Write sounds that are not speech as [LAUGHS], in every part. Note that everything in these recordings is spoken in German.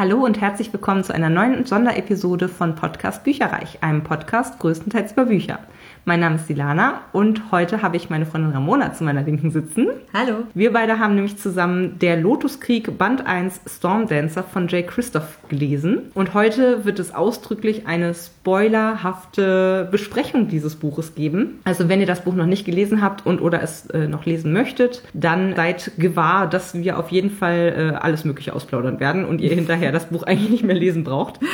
Hallo und herzlich willkommen zu einer neuen Sonderepisode von Podcast Bücherreich, einem Podcast größtenteils über Bücher. Mein Name ist Silana und heute habe ich meine Freundin Ramona zu meiner Linken sitzen. Hallo. Wir beide haben nämlich zusammen Der Lotuskrieg Band 1 Storm Dancer von Jay Christoph gelesen und heute wird es ausdrücklich eine spoilerhafte Besprechung dieses Buches geben. Also wenn ihr das Buch noch nicht gelesen habt und oder es äh, noch lesen möchtet, dann seid gewahr, dass wir auf jeden Fall äh, alles mögliche ausplaudern werden und ihr hinterher das Buch eigentlich nicht mehr lesen braucht. [LAUGHS]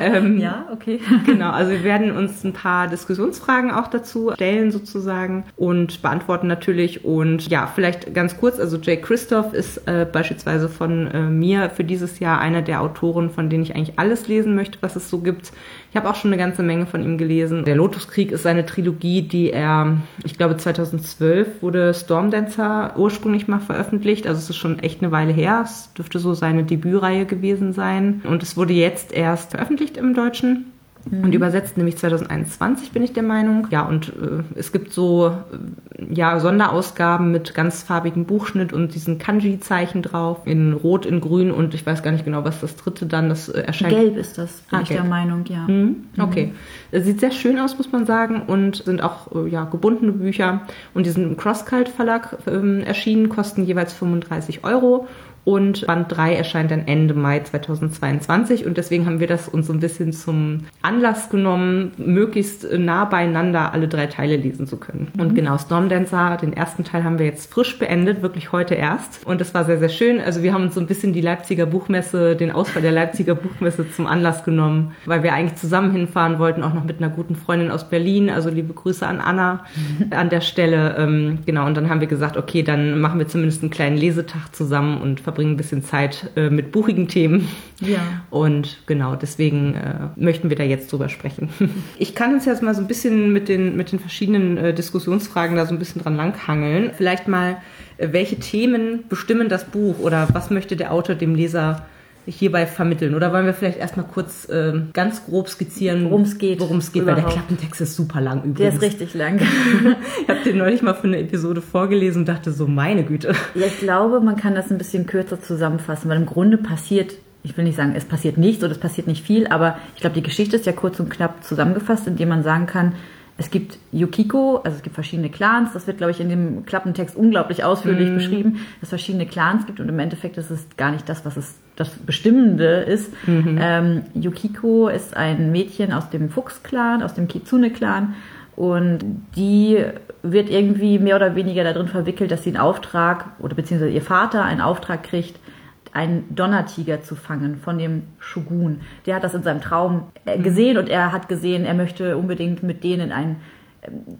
Ähm, ja, okay. Genau, also wir werden uns ein paar Diskussionsfragen auch dazu stellen sozusagen und beantworten natürlich. Und ja, vielleicht ganz kurz, also Jay Christoph ist äh, beispielsweise von äh, mir für dieses Jahr einer der Autoren, von denen ich eigentlich alles lesen möchte, was es so gibt. Ich habe auch schon eine ganze Menge von ihm gelesen. Der Lotuskrieg ist seine Trilogie, die er, ich glaube 2012 wurde Stormdancer ursprünglich mal veröffentlicht. Also es ist schon echt eine Weile her. Es dürfte so seine Debütreihe gewesen sein. Und es wurde jetzt erst veröffentlicht im Deutschen. Mhm. Und übersetzt nämlich 2021, bin ich der Meinung. Ja, und äh, es gibt so äh, ja, Sonderausgaben mit ganz farbigem Buchschnitt und diesen Kanji-Zeichen drauf. In Rot, in Grün und ich weiß gar nicht genau, was das dritte dann das äh, erscheint. Gelb ist das, bin ah, ich gelb. der Meinung, ja. Mhm. Okay. Mhm. Sieht sehr schön aus, muss man sagen. Und sind auch äh, ja, gebundene Bücher. Und die sind im Crosscult Verlag ähm, erschienen, kosten jeweils 35 Euro und Band 3 erscheint dann Ende Mai 2022 und deswegen haben wir das uns so ein bisschen zum Anlass genommen, möglichst nah beieinander alle drei Teile lesen zu können. Mhm. Und genau, Stormdancer, den ersten Teil haben wir jetzt frisch beendet, wirklich heute erst und das war sehr, sehr schön. Also wir haben uns so ein bisschen die Leipziger Buchmesse, den Ausfall der Leipziger Buchmesse zum Anlass genommen, weil wir eigentlich zusammen hinfahren wollten, auch noch mit einer guten Freundin aus Berlin, also liebe Grüße an Anna mhm. an der Stelle. Ähm, genau, und dann haben wir gesagt, okay, dann machen wir zumindest einen kleinen Lesetag zusammen und verbringen ein bisschen Zeit äh, mit buchigen Themen. Ja. Und genau, deswegen äh, möchten wir da jetzt drüber sprechen. [LAUGHS] Ich kann uns jetzt mal so ein bisschen mit den, mit den verschiedenen äh, Diskussionsfragen da so ein bisschen dran langhangeln. Vielleicht mal, äh, welche Themen bestimmen das Buch oder was möchte der Autor dem Leser hierbei vermitteln? Oder wollen wir vielleicht erstmal kurz äh, ganz grob skizzieren, worum es geht? Worum es geht, weil der Klappentext ist super lang übrigens. Der ist richtig lang. [LAUGHS] ich habe den neulich mal für eine Episode vorgelesen und dachte so, meine Güte. Ja, ich glaube, man kann das ein bisschen kürzer zusammenfassen, weil im Grunde passiert ich will nicht sagen, es passiert nichts oder es passiert nicht viel, aber ich glaube, die Geschichte ist ja kurz und knapp zusammengefasst, indem man sagen kann, es gibt Yukiko, also es gibt verschiedene Clans. Das wird, glaube ich, in dem Klappentext unglaublich ausführlich mm. beschrieben, dass es verschiedene Clans gibt und im Endeffekt ist es gar nicht das, was es das Bestimmende ist. Mhm. Ähm, Yukiko ist ein Mädchen aus dem Fuchs-Clan, aus dem Kitsune-Clan und die wird irgendwie mehr oder weniger darin verwickelt, dass sie einen Auftrag oder beziehungsweise ihr Vater einen Auftrag kriegt, einen Donnertiger zu fangen von dem Shogun. Der hat das in seinem Traum äh, mhm. gesehen und er hat gesehen, er möchte unbedingt mit denen einen ähm,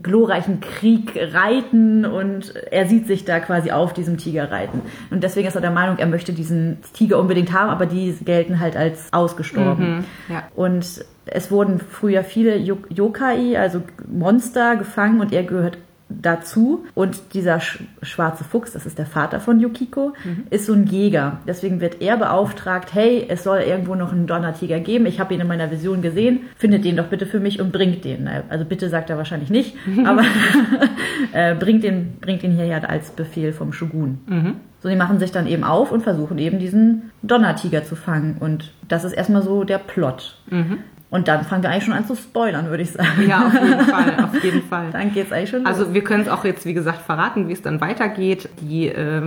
glorreichen Krieg reiten und er sieht sich da quasi auf diesem Tiger reiten. Und deswegen ist er der Meinung, er möchte diesen Tiger unbedingt haben, aber die gelten halt als ausgestorben. Mhm, ja. Und es wurden früher viele Yokai, also Monster, gefangen und er gehört dazu. Und dieser sch schwarze Fuchs, das ist der Vater von Yukiko, mhm. ist so ein Jäger. Deswegen wird er beauftragt, hey, es soll irgendwo noch einen Donnertiger geben. Ich habe ihn in meiner Vision gesehen. Findet den doch bitte für mich und bringt den. Also bitte sagt er wahrscheinlich nicht, [LAUGHS] aber [LAUGHS] äh, bringt, den, bringt den hierher als Befehl vom Shogun. Mhm. So, die machen sich dann eben auf und versuchen eben diesen Donnertiger zu fangen. Und das ist erstmal so der Plot. Mhm. Und dann fangen wir eigentlich schon an zu spoilern, würde ich sagen. Ja, auf jeden Fall, auf jeden Fall. [LAUGHS] dann geht's eigentlich schon also los. Also wir können es auch jetzt, wie gesagt, verraten, wie es dann weitergeht. Die äh,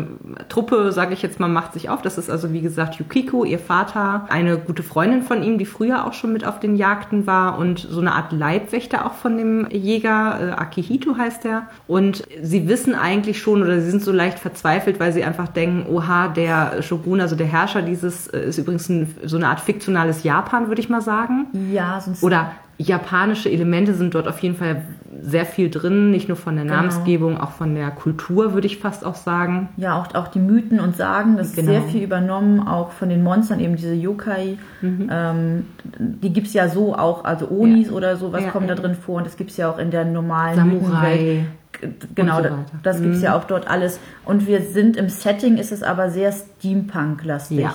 Truppe, sage ich jetzt mal, macht sich auf. Das ist also, wie gesagt, Yukiko, ihr Vater, eine gute Freundin von ihm, die früher auch schon mit auf den Jagden war und so eine Art Leibwächter auch von dem Jäger, äh, Akihito heißt er. Und sie wissen eigentlich schon oder sie sind so leicht verzweifelt, weil sie einfach denken, oha, der Shogun, also der Herrscher dieses, äh, ist übrigens ein, so eine Art fiktionales Japan, würde ich mal sagen. Ja, sonst. Oder japanische Elemente sind dort auf jeden Fall sehr viel drin, nicht nur von der genau. Namensgebung, auch von der Kultur, würde ich fast auch sagen. Ja, auch, auch die Mythen und Sagen, das genau. ist sehr viel übernommen, auch von den Monstern, eben diese Yokai. Mhm. Ähm, die gibt es ja so auch, also Onis ja. oder sowas ja, kommen ja. da drin vor und das gibt es ja auch in der normalen Samurai. Genau, so das gibt es mhm. ja auch dort alles. Und wir sind im Setting, ist es aber sehr Steampunk-lastig.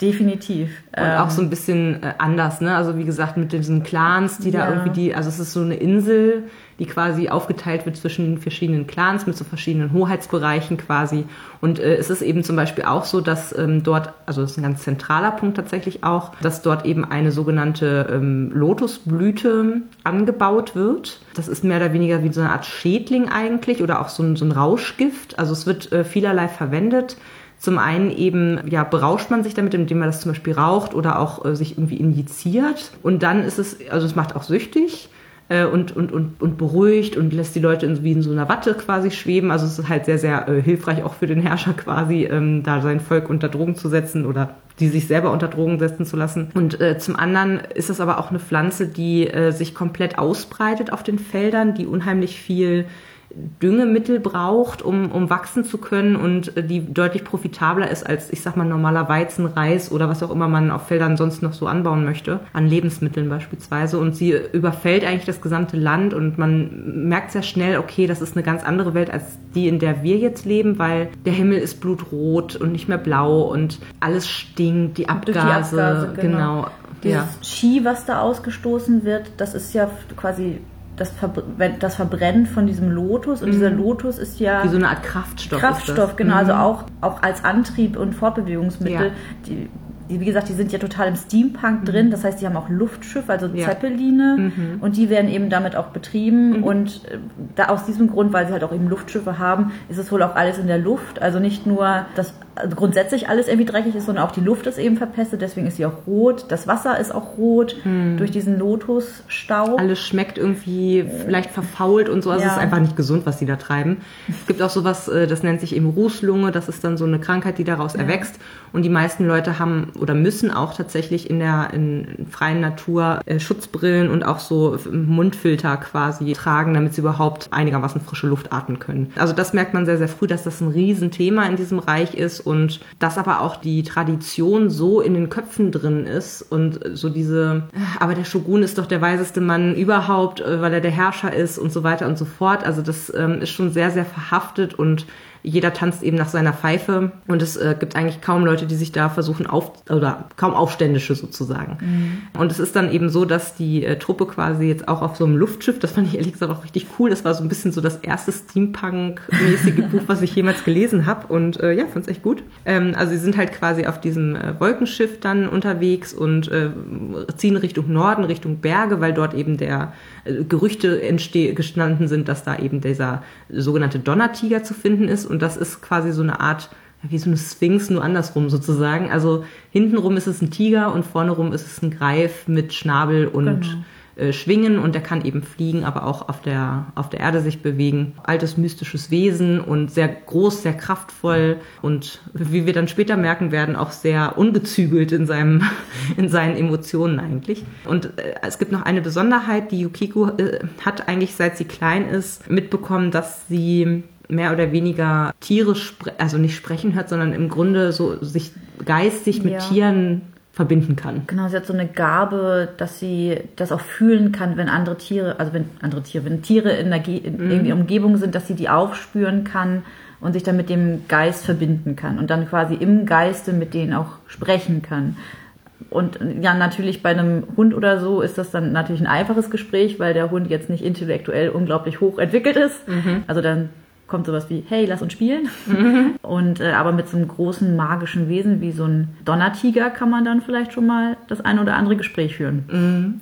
Definitiv. Und ähm, auch so ein bisschen äh, anders, ne? Also wie gesagt, mit diesen Clans, die ja. da irgendwie die, also es ist so eine Insel, die quasi aufgeteilt wird zwischen den verschiedenen Clans mit so verschiedenen Hoheitsbereichen quasi. Und äh, es ist eben zum Beispiel auch so, dass ähm, dort, also das ist ein ganz zentraler Punkt tatsächlich auch, dass dort eben eine sogenannte ähm, Lotusblüte angebaut wird. Das ist mehr oder weniger wie so eine Art Schädling eigentlich oder auch so ein, so ein Rauschgift. Also es wird äh, vielerlei verwendet. Zum einen eben, ja, berauscht man sich damit, indem man das zum Beispiel raucht oder auch äh, sich irgendwie injiziert. Und dann ist es, also es macht auch süchtig äh, und, und, und, und beruhigt und lässt die Leute in, wie in so einer Watte quasi schweben. Also es ist halt sehr, sehr äh, hilfreich auch für den Herrscher quasi, ähm, da sein Volk unter Drogen zu setzen oder die sich selber unter Drogen setzen zu lassen. Und äh, zum anderen ist es aber auch eine Pflanze, die äh, sich komplett ausbreitet auf den Feldern, die unheimlich viel Düngemittel braucht, um, um wachsen zu können und äh, die deutlich profitabler ist als, ich sag mal, normaler Weizen, Reis oder was auch immer man auf Feldern sonst noch so anbauen möchte, an Lebensmitteln beispielsweise. Und sie überfällt eigentlich das gesamte Land und man merkt sehr schnell, okay, das ist eine ganz andere Welt als die, in der wir jetzt leben, weil der Himmel ist blutrot und nicht mehr blau und alles stinkt, die Abgase, die Abgase genau. genau. Dieses ja. Ski, was da ausgestoßen wird, das ist ja quasi das, Verbr das Verbrennen von diesem Lotus und mhm. dieser Lotus ist ja wie so eine Art Kraftstoff. Kraftstoff, genau, also mhm. also auch, auch als Antrieb und Fortbewegungsmittel. Ja. Die, die, wie gesagt, die sind ja total im Steampunk mhm. drin. Das heißt, die haben auch Luftschiffe, also ja. Zeppeline. Mhm. Und die werden eben damit auch betrieben. Mhm. Und äh, da aus diesem Grund, weil sie halt auch eben Luftschiffe haben, ist es wohl auch alles in der Luft. Also nicht nur, dass grundsätzlich alles irgendwie dreckig ist, sondern auch die Luft ist eben verpestet. Deswegen ist sie auch rot. Das Wasser ist auch rot mhm. durch diesen Lotusstaub. Alles schmeckt irgendwie vielleicht verfault und so. Also ja. es ist einfach nicht gesund, was sie da treiben. Es gibt auch sowas, äh, das nennt sich eben Rußlunge. Das ist dann so eine Krankheit, die daraus ja. erwächst. Und die meisten Leute haben oder müssen auch tatsächlich in der in freien Natur äh, Schutzbrillen und auch so Mundfilter quasi tragen, damit sie überhaupt einigermaßen frische Luft atmen können. Also das merkt man sehr, sehr früh, dass das ein Riesenthema in diesem Reich ist und dass aber auch die Tradition so in den Köpfen drin ist und so diese, aber der Shogun ist doch der weiseste Mann überhaupt, äh, weil er der Herrscher ist und so weiter und so fort. Also das ähm, ist schon sehr, sehr verhaftet und jeder tanzt eben nach seiner Pfeife und es äh, gibt eigentlich kaum Leute, die sich da versuchen auf oder kaum Aufständische sozusagen. Mhm. Und es ist dann eben so, dass die äh, Truppe quasi jetzt auch auf so einem Luftschiff, das fand ich ehrlich gesagt auch richtig cool. Das war so ein bisschen so das erste Steampunk-mäßige [LAUGHS] Buch, was ich jemals gelesen habe und äh, ja, fand es echt gut. Ähm, also sie sind halt quasi auf diesem äh, Wolkenschiff dann unterwegs und äh, ziehen Richtung Norden, Richtung Berge, weil dort eben der Gerüchte gestanden sind, dass da eben dieser sogenannte Donnertiger zu finden ist und das ist quasi so eine Art, wie so eine Sphinx, nur andersrum sozusagen. Also hintenrum ist es ein Tiger und vorne rum ist es ein Greif mit Schnabel und genau. Äh, Schwingen und der kann eben fliegen, aber auch auf der, auf der Erde sich bewegen. Altes mystisches Wesen und sehr groß, sehr kraftvoll und wie wir dann später merken werden, auch sehr ungezügelt in, seinem, [LAUGHS] in seinen Emotionen eigentlich. Und äh, es gibt noch eine Besonderheit, die Yukiko äh, hat eigentlich seit sie klein ist mitbekommen, dass sie mehr oder weniger Tiere, also nicht sprechen hört, sondern im Grunde so sich geistig mit ja. Tieren verbinden kann. Genau, sie hat so eine Gabe, dass sie das auch fühlen kann, wenn andere Tiere, also wenn andere Tiere, wenn Tiere in der, in mhm. der Umgebung sind, dass sie die aufspüren kann und sich dann mit dem Geist verbinden kann und dann quasi im Geiste mit denen auch sprechen kann. Und ja, natürlich bei einem Hund oder so ist das dann natürlich ein einfaches Gespräch, weil der Hund jetzt nicht intellektuell unglaublich hoch entwickelt ist. Mhm. Also dann kommt sowas wie, hey, lass uns spielen. Mhm. [LAUGHS] Und äh, aber mit so einem großen magischen Wesen wie so ein Donnertiger kann man dann vielleicht schon mal das ein oder andere Gespräch führen. Mhm.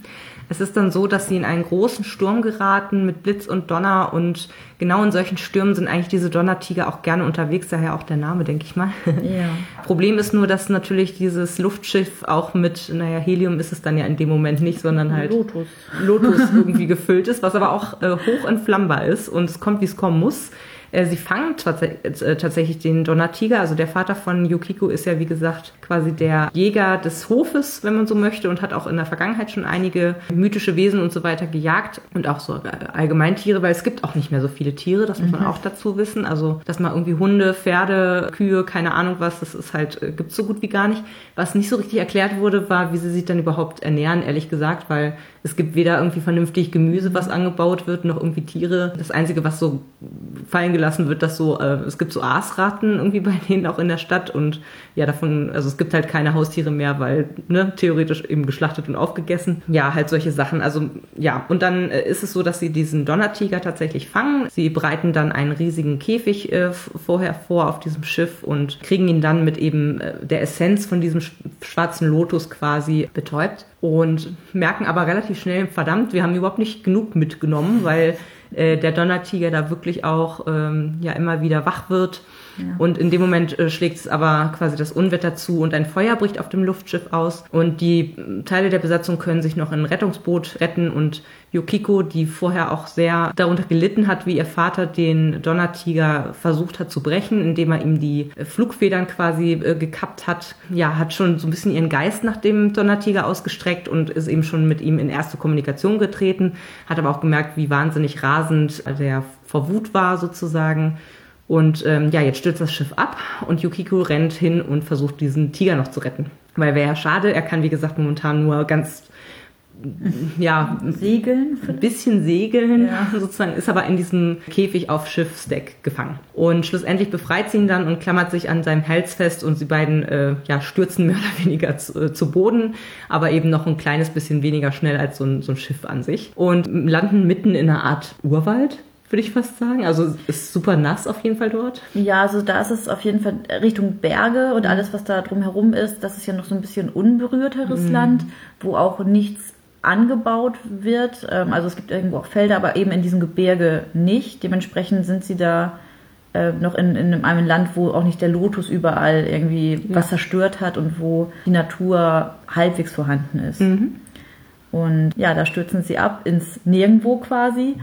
Es ist dann so, dass sie in einen großen Sturm geraten mit Blitz und Donner und genau in solchen Stürmen sind eigentlich diese Donnertiger auch gerne unterwegs, daher auch der Name, denke ich mal. [LAUGHS] Ja. Problem ist nur, dass natürlich dieses Luftschiff auch mit, naja, Helium ist es dann ja in dem Moment nicht, sondern halt Lotus, Lotus [LAUGHS] irgendwie gefüllt ist, was aber auch äh, hoch entflammbar ist und es kommt, wie es kommen muss. Äh, sie fangen äh, tatsächlich den Donnertiger. Also der Vater von Yukiko ist ja, wie gesagt, quasi der Jäger des Hofes, wenn man so möchte, und hat auch in der Vergangenheit schon einige mythische Wesen und so weiter gejagt und auch so äh, Allgemeintiere, weil es gibt auch nicht mehr so viele Tiere, das muss man mhm. auch dazu wissen. Also, dass man irgendwie Hunde, Pferde, Kühe, keine Ahnung was, das ist halt, gibt's so gut wie gar nicht. Was nicht so richtig erklärt wurde, war, wie sie sich dann überhaupt ernähren, ehrlich gesagt, weil es gibt weder irgendwie vernünftig Gemüse, was angebaut wird, noch irgendwie Tiere. Das Einzige, was so fallen gelassen wird, dass so, äh, es gibt so Aasraten irgendwie bei [LAUGHS] denen auch in der Stadt und ja, davon, also es gibt halt keine Haustiere mehr, weil, ne, theoretisch eben geschlachtet und aufgegessen. Ja, halt solche Sachen. Also, ja, und dann äh, ist es so, dass sie diesen Donnertiger tatsächlich fangen. Sie bereiten dann einen riesigen Käfig äh, vorher vor auf diesem Schiff und kriegen ihn dann mit eben äh, der Essenz von diesem schwarzen Lotus quasi betäubt und merken aber relativ schnell, verdammt, wir haben überhaupt nicht genug mitgenommen, weil äh, der Donnertiger da wirklich auch ähm, ja immer wieder wach wird ja. Und in dem Moment äh, schlägt es aber quasi das Unwetter zu und ein Feuer bricht auf dem Luftschiff aus. Und die äh, Teile der Besatzung können sich noch in ein Rettungsboot retten und Yukiko, die vorher auch sehr darunter gelitten hat, wie ihr Vater den Donnertiger versucht hat zu brechen, indem er ihm die Flugfedern quasi äh, gekappt hat, ja, hat schon so ein bisschen ihren Geist nach dem Donnertiger ausgestreckt und ist eben schon mit ihm in erste Kommunikation getreten, hat aber auch gemerkt, wie wahnsinnig rasend der vor Wut war sozusagen und ähm, ja, jetzt stürzt das Schiff ab und Yukiko rennt hin und versucht, diesen Tiger noch zu retten. Weil wäre ja schade, er kann wie gesagt momentan nur ganz ja, segeln, ein bisschen segeln, ja. [LAUGHS] sozusagen, ist aber in diesem Käfig auf Schiffsdeck gefangen. Und schlussendlich befreit sie ihn dann und klammert sich an seinem Hals fest und sie beiden äh, ja, stürzen mehr [LAUGHS] oder weniger zu, äh, zu, Boden, aber eben noch ein kleines bisschen weniger schnell als so ein, so ein Schiff an sich und landen mitten in einer Art Urwald würde ich fast sagen. Also ist super nass auf jeden Fall dort. Ja, also da ist es auf jeden Fall Richtung Berge und alles, was da drumherum ist. Das ist ja noch so ein bisschen unberührteres mhm. Land, wo auch nichts angebaut wird. Ähm, also es gibt irgendwo auch Felder, aber eben in diesem Gebirge nicht. Dementsprechend sind sie da äh, noch in, in einem Land, wo auch nicht der Lotus überall irgendwie ja. was zerstört hat und wo die Natur halbwegs vorhanden ist. Mhm. Und ja, da stürzen sie ab ins Nirgendwo quasi.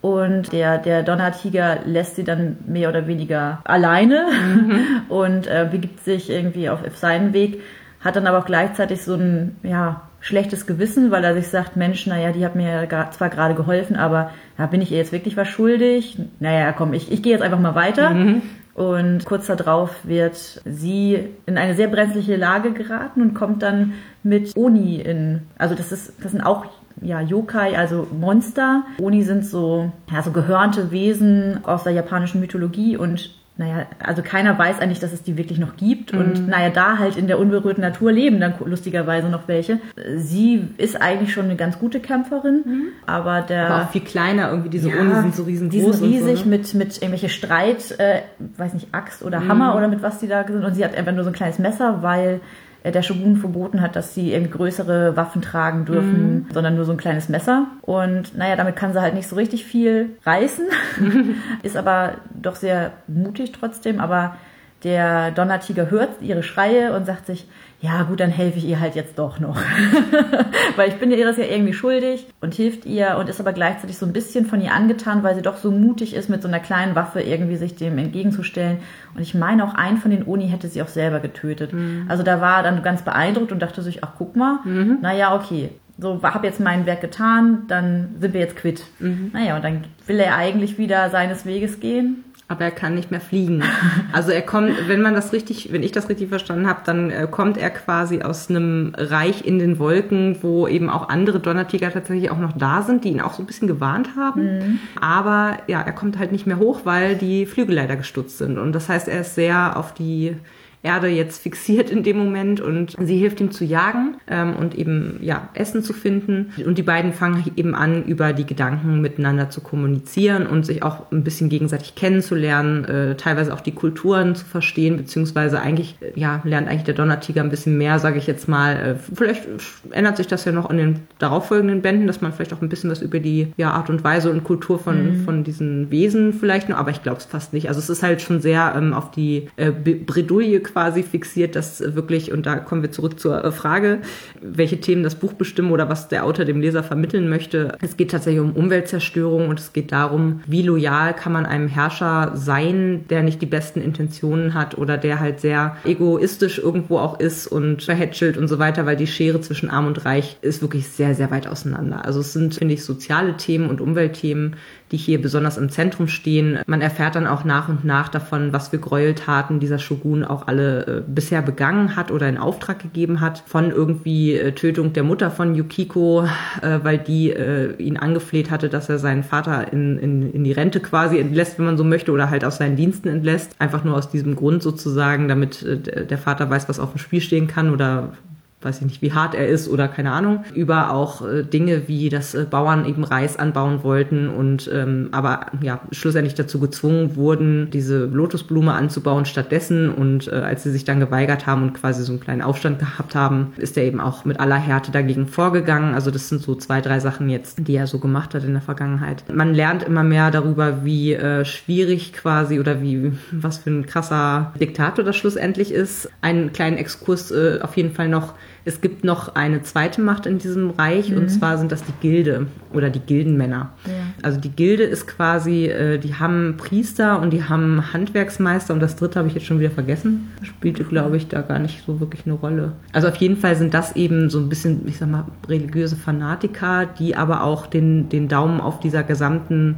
Und der, der Donnertiger lässt sie dann mehr oder weniger alleine mhm. [LAUGHS] und äh, begibt sich irgendwie auf, auf seinen Weg, hat dann aber auch gleichzeitig so ein ja, schlechtes Gewissen, weil er sich sagt, Mensch, naja, die hat mir zwar gerade geholfen, aber ja, bin ich ihr jetzt wirklich was schuldig? Naja, komm, ich, ich gehe jetzt einfach mal weiter. Mhm. Und kurz darauf wird sie in eine sehr brenzliche Lage geraten und kommt dann mit Oni in, also das ist, das sind auch ja, Yokai, also Monster. Oni sind so, ja, so gehörnte Wesen aus der japanischen Mythologie und naja, also keiner weiß eigentlich, dass es die wirklich noch gibt. Mhm. Und naja, da halt in der unberührten Natur leben dann lustigerweise noch welche. Sie ist eigentlich schon eine ganz gute Kämpferin, mhm. aber der. Aber auch viel kleiner, irgendwie diese ja, Oni sind so riesengroß. Die sind riesig so, ne? mit, mit irgendwelche Streit, äh, weiß nicht, Axt oder mhm. Hammer oder mit was die da sind. Und sie hat einfach nur so ein kleines Messer, weil der Shogun verboten hat, dass sie irgendwie größere Waffen tragen dürfen, mhm. sondern nur so ein kleines Messer. Und naja, damit kann sie halt nicht so richtig viel reißen, [LAUGHS] ist aber doch sehr mutig trotzdem. Aber der Donnertiger hört ihre Schreie und sagt sich, ja gut, dann helfe ich ihr halt jetzt doch noch. [LAUGHS] weil ich bin ihr das ja irgendwie schuldig und hilft ihr und ist aber gleichzeitig so ein bisschen von ihr angetan, weil sie doch so mutig ist, mit so einer kleinen Waffe irgendwie sich dem entgegenzustellen. Und ich meine, auch einen von den Uni hätte sie auch selber getötet. Mhm. Also da war er dann ganz beeindruckt und dachte sich, ach guck mal, mhm. naja, okay, so habe jetzt mein Werk getan, dann sind wir jetzt quitt. Mhm. Naja, und dann will er eigentlich wieder seines Weges gehen aber er kann nicht mehr fliegen. [LAUGHS] Also er kommt, wenn man das richtig, wenn ich das richtig verstanden habe, dann äh, kommt er quasi aus einem Reich in den Wolken, wo eben auch andere Donnertiger tatsächlich auch noch da sind, die ihn auch so ein bisschen gewarnt haben. Mhm. Aber ja, er kommt halt nicht mehr hoch, weil die Flügel leider gestutzt sind. Und das heißt, er ist sehr auf die Erde jetzt fixiert in dem Moment und sie hilft ihm zu jagen ähm, und eben ja Essen zu finden und die beiden fangen eben an über die Gedanken miteinander zu kommunizieren und sich auch ein bisschen gegenseitig kennenzulernen, äh, teilweise auch die Kulturen zu verstehen beziehungsweise eigentlich äh, ja lernt eigentlich der Donnertiger ein bisschen mehr, sage ich jetzt mal. Äh, vielleicht ändert sich das ja noch in den darauffolgenden Bänden, dass man vielleicht auch ein bisschen was über die ja, Art und Weise und Kultur von mhm. von diesen Wesen vielleicht noch, aber ich glaube es fast nicht. Also es ist halt schon sehr ähm, auf die äh, Bredouille quasi fixiert, dass wirklich, und da kommen wir zurück zur äh, Frage, welche Themen das Buch bestimmen oder was der Autor dem Leser vermitteln möchte. Es geht tatsächlich um Umweltzerstörung und es geht darum, wie loyal kann man einem Herrscher sein, der nicht die besten Intentionen hat oder der halt sehr egoistisch irgendwo auch ist und verhätschelt und so weiter, weil die Schere zwischen Arm und Reich ist wirklich sehr, sehr weit auseinander. Also es sind, finde ich, soziale Themen und Umweltthemen, die hier besonders im Zentrum stehen. Man erfährt dann auch nach und nach davon, was für Gräueltaten dieser Shogun auch alle äh, bisher begangen hat oder in Auftrag gegeben hat. Von irgendwie äh, Tötung der Mutter von Yukiko, äh, weil die äh, ihn angefleht hatte, dass er seinen Vater in, in, in die Rente quasi entlässt, wenn man so möchte, oder halt aus seinen Diensten entlässt. Einfach nur aus diesem Grund sozusagen, damit äh, der Vater weiß, was auf dem Spiel stehen kann oder weiß ich nicht, wie hart er ist oder keine Ahnung, über auch äh, Dinge wie, dass äh, Bauern eben Reis anbauen wollten und ähm, aber ja schlussendlich dazu gezwungen wurden, diese Lotusblume anzubauen stattdessen und äh, als sie sich dann geweigert haben und quasi so einen kleinen Aufstand gehabt haben, ist er eben auch mit aller Härte dagegen vorgegangen. Also das sind so zwei, drei Sachen jetzt, die er so gemacht hat in der Vergangenheit. Man lernt immer mehr darüber, wie äh, schwierig quasi oder wie was für ein krasser Diktator das schlussendlich ist. Einen kleinen Exkurs äh, auf jeden Fall noch es gibt noch eine zweite Macht in diesem Reich mhm. und zwar sind das die Gilde oder die Gildenmänner. Ja. Also die Gilde ist quasi, äh, die haben Priester und die haben Handwerksmeister und das dritte habe ich jetzt schon wieder vergessen. Spielte, glaube ich, da gar nicht so wirklich eine Rolle. Also auf jeden Fall sind das eben so ein bisschen, ich sag mal, religiöse Fanatiker, die aber auch den, den Daumen auf dieser gesamten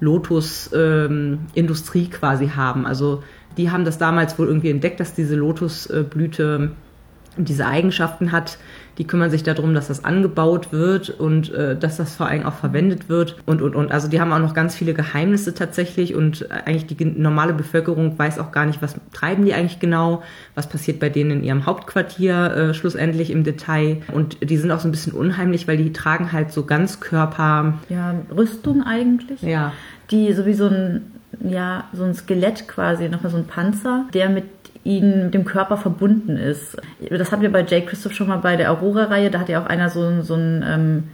Lotus-Industrie ähm, quasi haben. Also die haben das damals wohl irgendwie entdeckt, dass diese Lotusblüte diese Eigenschaften hat, die kümmern sich darum, dass das angebaut wird und äh, dass das vor allem auch verwendet wird und und und. Also die haben auch noch ganz viele Geheimnisse tatsächlich und eigentlich die normale Bevölkerung weiß auch gar nicht, was treiben die eigentlich genau, was passiert bei denen in ihrem Hauptquartier äh, schlussendlich im Detail. Und die sind auch so ein bisschen unheimlich, weil die tragen halt so ganz Körper. Ja, Rüstung eigentlich. Ja. Die so wie so ein ja, so ein Skelett quasi, nochmal so ein Panzer, der mit ihnen mit dem Körper verbunden ist. Das hatten wir bei Jay Christoph schon mal bei der Aurora-Reihe. Da hat ja auch einer so, so ein ähm,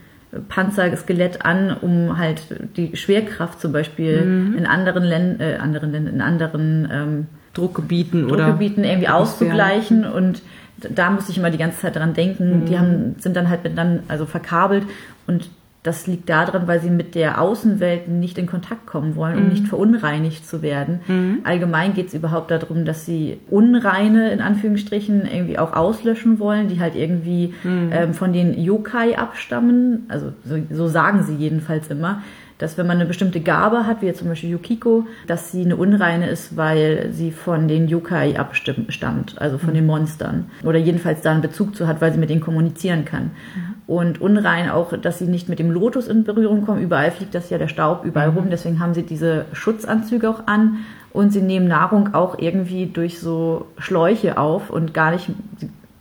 Panzerskelett an, um halt die Schwerkraft zum Beispiel mhm. in anderen Ländern, äh, anderen Ländern, in anderen ähm, Druckgebieten, Druckgebieten oder irgendwie auszugleichen und da musste ich immer die ganze Zeit dran denken. Mhm. Die haben, sind dann halt dann also verkabelt und das liegt daran, weil sie mit der Außenwelt nicht in Kontakt kommen wollen, um mhm. nicht verunreinigt zu werden. Mhm. Allgemein geht es überhaupt darum, dass sie Unreine in Anführungsstrichen irgendwie auch auslöschen wollen, die halt irgendwie mhm. ähm, von den Yokai abstammen. Also so, so sagen sie jedenfalls immer dass wenn man eine bestimmte Gabe hat, wie jetzt zum Beispiel Yukiko, dass sie eine Unreine ist, weil sie von den Yokai abstammt, also von mhm. den Monstern. Oder jedenfalls da einen Bezug zu hat, weil sie mit denen kommunizieren kann. Mhm. Und unrein auch, dass sie nicht mit dem Lotus in Berührung kommen. Überall fliegt das ja der Staub überall mhm. rum, deswegen haben sie diese Schutzanzüge auch an. Und sie nehmen Nahrung auch irgendwie durch so Schläuche auf und gar nicht,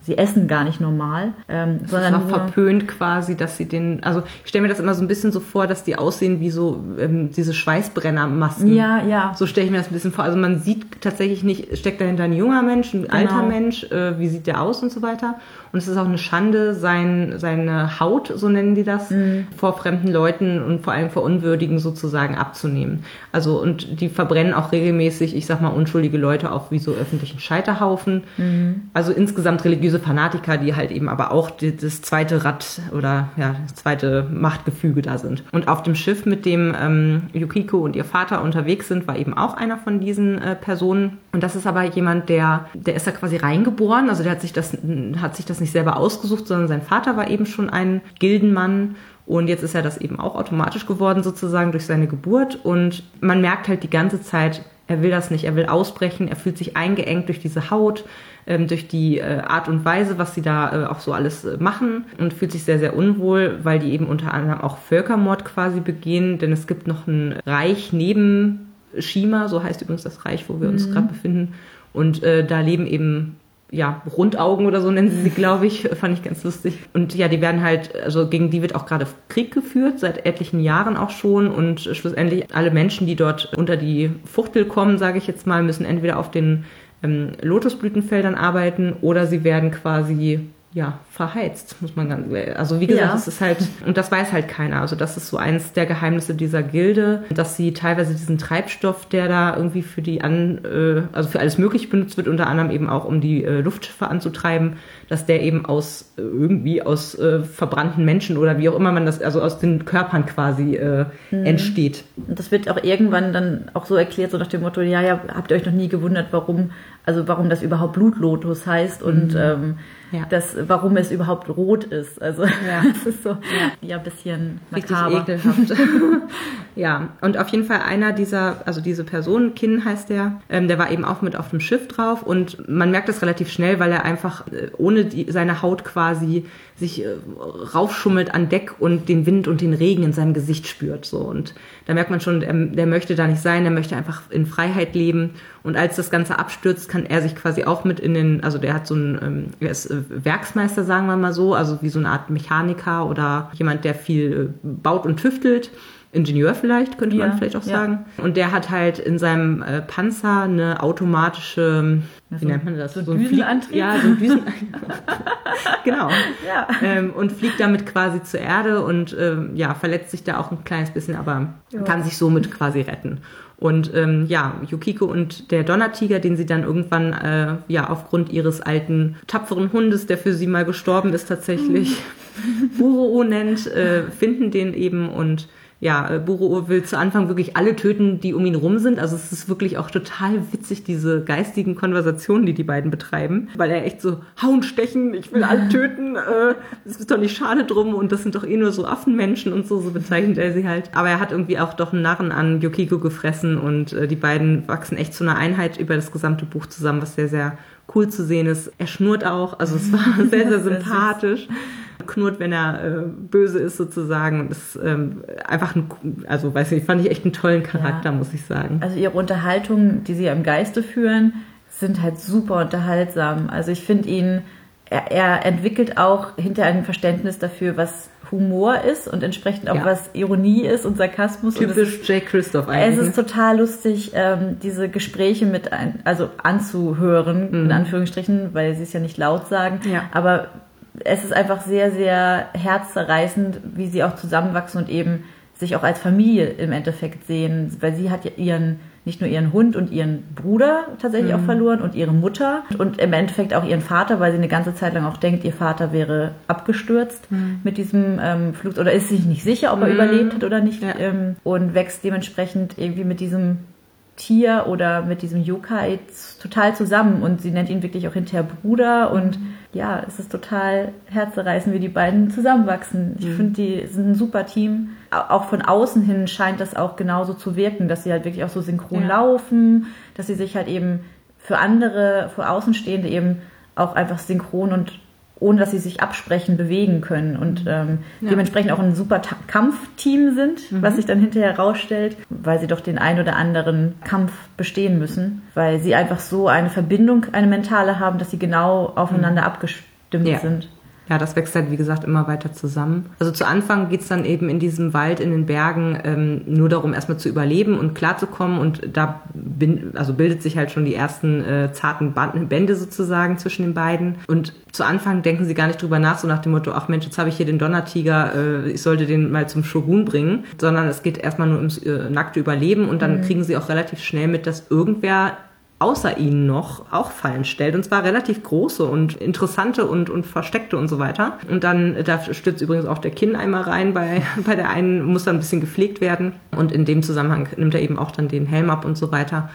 sie essen gar nicht normal, ähm, das sondern ist auch verpönt quasi, dass sie den, also ich stelle mir das immer so ein bisschen so vor, dass die aussehen wie so ähm, diese Schweißbrennermasken. Ja, ja. So stelle ich mir das ein bisschen vor. Also man sieht tatsächlich nicht, steckt dahinter ein junger Mensch, ein genau. alter Mensch, äh, wie sieht der aus und so weiter. Und es ist auch eine Schande, sein, seine Haut, so nennen die das, mhm. vor fremden Leuten und vor allem vor Unwürdigen sozusagen abzunehmen. Also und die verbrennen auch regelmäßig, ich sag mal, unschuldige Leute auf wie so öffentlichen Scheiterhaufen. Mhm. Also insgesamt religiöse Fanatiker, die halt eben aber auch die, das zweite Rad oder ja, das zweite Machtgefüge da sind. Und auf dem Schiff, mit dem ähm, Yukiko und ihr Vater unterwegs sind, war eben auch einer von diesen äh, Personen. Und das ist aber jemand, der, der ist da quasi reingeboren, also der hat sich das, hat sich das das nicht selber ausgesucht, sondern sein Vater war eben schon ein Gildenmann. Und jetzt ist er das eben auch automatisch geworden sozusagen durch seine Geburt. Und man merkt halt die ganze Zeit, er will das nicht, er will ausbrechen, er fühlt sich eingeengt durch diese Haut, ähm, durch die äh, Art und Weise, was sie da äh, auch so alles äh, machen und fühlt sich sehr, sehr unwohl, weil die eben unter anderem auch Völkermord quasi begehen, denn es gibt noch ein Reich neben Shima, so heißt übrigens das Reich, wo wir uns mhm. gerade befinden. Und äh, da leben eben ja, Rundaugen oder so nennen sie sie, glaube ich, [LAUGHS] fand ich ganz lustig. Und ja, die werden halt, also gegen die wird auch gerade Krieg geführt, seit etlichen Jahren auch schon. Und schlussendlich alle Menschen, die dort unter die Fuchtel kommen, sage ich jetzt mal, müssen entweder auf den ähm, Lotusblütenfeldern arbeiten oder sie werden quasi ja, verheizt, muss man ganz, also wie gesagt, es ist halt, und das weiß halt keiner. Also das ist so eins der Geheimnisse dieser Gilde, dass sie teilweise diesen Treibstoff, der da irgendwie für die an, äh, also für alles möglich benutzt wird, unter anderem eben auch um die äh, Luftschiffe anzutreiben, dass der eben aus äh, irgendwie aus äh, verbrannten Menschen oder wie auch immer man das, also aus den Körpern quasi äh, mhm. entsteht. Und das wird auch irgendwann dann auch so erklärt, so nach dem Motto, ja, ja, habt ihr euch noch nie gewundert, warum, also warum das überhaupt Blutlotus heißt und mhm. ähm, ja. das, warum es überhaupt rot ist. Also ja. [LAUGHS] das ist so ja, ein bisschen makaber. Richtig ekelhaft. [LAUGHS] ja, und auf jeden Fall einer dieser, also diese Person, Kin heißt der, ähm, der war eben auch mit auf dem Schiff drauf und man merkt das relativ schnell, weil er einfach äh, ohne die, seine Haut quasi sich äh, raufschummelt an Deck und den Wind und den Regen in seinem Gesicht spürt. So. Und da merkt man schon, der, der möchte da nicht sein, der möchte einfach in Freiheit leben. Und als das Ganze abstürzt, kann er sich quasi auch mit in den, also der hat so ein, ähm, er ist äh, Werksmeister, sagen wir mal so, also wie so eine Art Mechaniker oder jemand, der viel äh, baut und tüftelt. Ingenieur vielleicht, könnte man vielleicht auch ja. sagen. Und der hat halt in seinem äh, Panzer eine automatische, wie nennt man das? So, so ein Düsenantrieb? Ja, so ein Düsenantrieb. [LAUGHS] genau. Ja. Ähm, und fliegt damit quasi zur Erde und ähm, ja, verletzt sich da auch ein kleines bisschen, aber ja. kann sich somit quasi retten. Und ähm, ja, Yukiko und der Donnertiger, den sie dann irgendwann äh, ja aufgrund ihres alten tapferen Hundes, der für sie mal gestorben ist tatsächlich, [LAUGHS] Buroo nennt, äh, finden den eben und ja, äh, Buro will zu Anfang wirklich alle töten, die um ihn rum sind. Also es ist wirklich auch total witzig, diese geistigen Konversationen, die die beiden betreiben. Weil er echt so, hauen, stechen, ich will alle [LAUGHS] töten, äh, es ist doch nicht schade drum und das sind doch eh nur so Affenmenschen und so, so bezeichnet er sie halt. Aber er hat irgendwie auch doch einen Narren an Yukiko gefressen und äh, die beiden wachsen echt zu einer Einheit über das gesamte Buch zusammen, was sehr, sehr cool zu sehen ist. Er schnurrt auch, also es war [LAUGHS] sehr, sehr sympathisch knurrt, wenn er äh, böse ist sozusagen. Und ist ähm, einfach ein, also weiß nicht, fand ich echt einen tollen Charakter, ja. muss ich sagen. Also ihre Unterhaltungen, die sie im Geiste führen, sind halt super unterhaltsam. Also ich finde ihn, er, er, entwickelt auch hinter ein Verständnis dafür, was Humor ist und entsprechend auch ja. was Ironie ist und Sarkasmus. Typisch Jake Christoph eigentlich. Es ist total lustig, ähm, diese Gespräche mit ein, also anzuhören, mhm. in Anführungsstrichen, weil sie es ja nicht laut sagen. Ja. Aber es ist einfach sehr, sehr herzzerreißend, wie sie auch zusammenwachsen und eben sich auch als Familie im Endeffekt sehen, weil sie hat ja ihren nicht nur ihren Hund und ihren Bruder tatsächlich mhm. auch verloren und ihre Mutter und im Endeffekt auch ihren Vater, weil sie eine ganze Zeit lang auch denkt, ihr Vater wäre abgestürzt mhm. mit diesem ähm, Flug oder ist sich nicht sicher, ob er mhm. überlebt hat oder nicht ja. ähm, und wächst dementsprechend irgendwie mit diesem Tier oder mit diesem Yokai total zusammen und sie nennt ihn wirklich auch hinterher Bruder und mhm. ja, es ist total herzerreißend, wie die beiden zusammenwachsen. Ich mhm. finde, die sind ein super Team. Auch von außen hin scheint das auch genauso zu wirken, dass sie halt wirklich auch so synchron ja. laufen, dass sie sich halt eben für andere, für Außenstehende eben auch einfach synchron und ohne dass sie sich absprechen, bewegen können und ähm, ja. dementsprechend auch ein super Ta Kampfteam sind, mhm. was sich dann hinterher herausstellt, weil sie doch den ein oder anderen Kampf bestehen müssen, weil sie einfach so eine Verbindung, eine mentale haben, dass sie genau aufeinander mhm. abgestimmt ja. sind ja, das wächst halt, wie gesagt, immer weiter zusammen. Also zu Anfang geht's dann eben in diesem Wald, in den Bergen, ähm, nur darum, erstmal zu überleben und klarzukommen. Und da bin, also bildet sich halt schon die ersten äh, zarten Bände sozusagen zwischen den beiden. Und zu Anfang denken sie gar nicht drüber nach, so nach dem Motto, ach Mensch, jetzt habe ich hier den Donnertiger, äh, ich sollte den mal zum Shogun bringen. Sondern es geht erstmal nur ums äh, nackte Überleben und dann mhm. kriegen sie auch relativ schnell mit, dass irgendwer außer ihnen noch auch Fallen stellt. Und zwar relativ große und interessante und, und versteckte und so weiter. Und dann, da stürzt übrigens auch der Kinn einmal rein. Bei, [LAUGHS] bei der einen muss dann ein bisschen gepflegt werden. Und in dem Zusammenhang nimmt er eben auch dann den Helm ab und so weiter.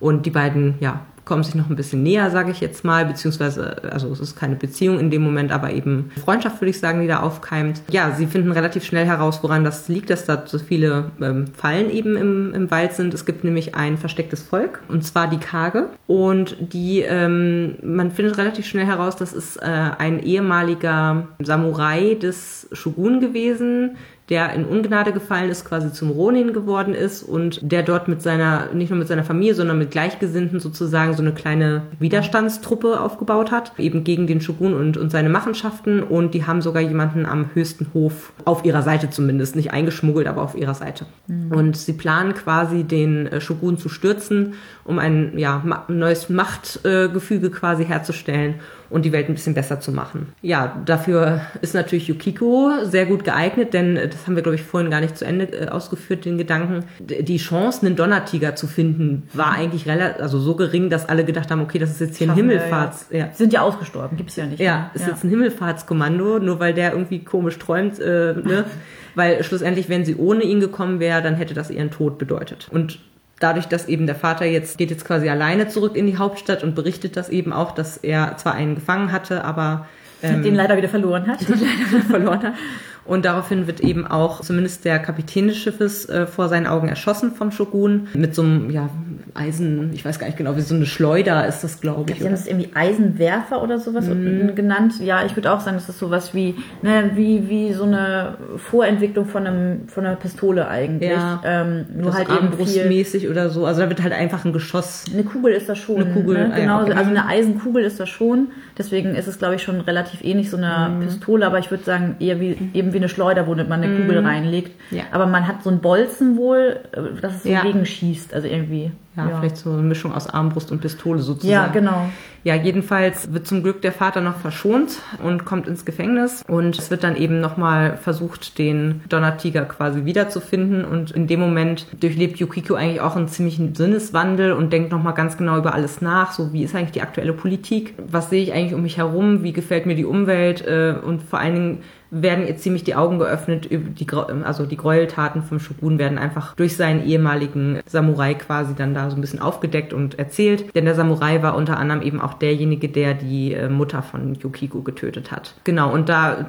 Und die beiden, ja, kommen sich noch ein bisschen näher, sage ich jetzt mal, beziehungsweise, also es ist keine Beziehung in dem Moment, aber eben Freundschaft, würde ich sagen, die da aufkeimt. Ja, sie finden relativ schnell heraus, woran das liegt, dass da so viele ähm, Fallen eben im, im Wald sind. Es gibt nämlich ein verstecktes Volk, und zwar die Kage. Und die, ähm, man findet relativ schnell heraus, das ist äh, ein ehemaliger Samurai des Shogun gewesen, der in Ungnade gefallen ist, quasi zum Ronin geworden ist und der dort mit seiner, nicht nur mit seiner Familie, sondern mit Gleichgesinnten sozusagen so eine kleine Widerstandstruppe aufgebaut hat, eben gegen den Shogun und, und seine Machenschaften und die haben sogar jemanden am höchsten Hof auf ihrer Seite zumindest, nicht eingeschmuggelt, aber auf ihrer Seite. Mhm. Und sie planen quasi den äh, Shogun zu stürzen, um ein ja, neues Machtgefüge quasi herzustellen und die Welt ein bisschen besser zu machen. Ja, dafür ist natürlich Yukiko sehr gut geeignet, denn das haben wir, glaube ich, vorhin gar nicht zu Ende äh, ausgeführt, den Gedanken. Die Chance, einen Donnertiger zu finden, war eigentlich relativ, also so gering, dass alle gedacht haben, okay, das ist jetzt hier ein Himmelfahrts... Ja, ja. Sind ja ausgestorben, gibt's ja nicht. Ja, mehr. ist ja. jetzt ein Himmelfahrtskommando, nur weil der irgendwie komisch träumt, äh, ne? [LAUGHS] weil schlussendlich, wenn sie ohne ihn gekommen wäre, dann hätte das ihren Tod bedeutet. Und dadurch, dass eben der Vater jetzt geht jetzt quasi alleine zurück in die Hauptstadt und berichtet das eben auch, dass er zwar einen gefangen hatte, aber ähm, [LAUGHS] den leider wieder verloren hat. Den leider wieder verloren hat. Und daraufhin wird eben auch zumindest der Kapitän des Schiffes äh, vor seinen Augen erschossen vom Shogun mit so einem ja, Eisen, ich weiß gar nicht genau, wie so eine Schleuder ist das, glaube ich. Sie haben das irgendwie Eisenwerfer oder sowas mm. genannt. Ja, ich würde auch sagen, das ist sowas wie, ne, wie, wie so eine Vorentwicklung von, einem, von einer Pistole eigentlich. Ja, ähm, nur halt eben brustmäßig oder so. Also da wird halt einfach ein Geschoss. Eine Kugel ist das schon. Eine Kugel, ne? genau. Also eine Eisenkugel ist das schon. Deswegen ist es, glaube ich, schon relativ ähnlich so eine mm. Pistole, aber ich würde sagen, eher wie, eben wie eine Schleuder, wo man eine. Kugel reinlegt. Ja. Aber man hat so ein Bolzen wohl, äh, dass es so ja. gegenschießt, also irgendwie. Ja, ja, vielleicht so eine Mischung aus Armbrust und Pistole sozusagen. Ja, genau. Ja, jedenfalls wird zum Glück der Vater noch verschont und kommt ins Gefängnis. Und es wird dann eben nochmal versucht, den Donnertiger quasi wiederzufinden. Und in dem Moment durchlebt Yukiko eigentlich auch einen ziemlichen Sinneswandel und denkt nochmal ganz genau über alles nach, so wie ist eigentlich die aktuelle Politik, was sehe ich eigentlich um mich herum, wie gefällt mir die Umwelt? Äh, und vor allen Dingen werden ihr ziemlich die Augen geöffnet, die, also die Gräueltaten vom Shogun werden einfach durch seinen ehemaligen Samurai quasi dann da so ein bisschen aufgedeckt und erzählt. Denn der Samurai war unter anderem eben auch derjenige, der die äh, Mutter von Yukiko getötet hat. Genau, und da,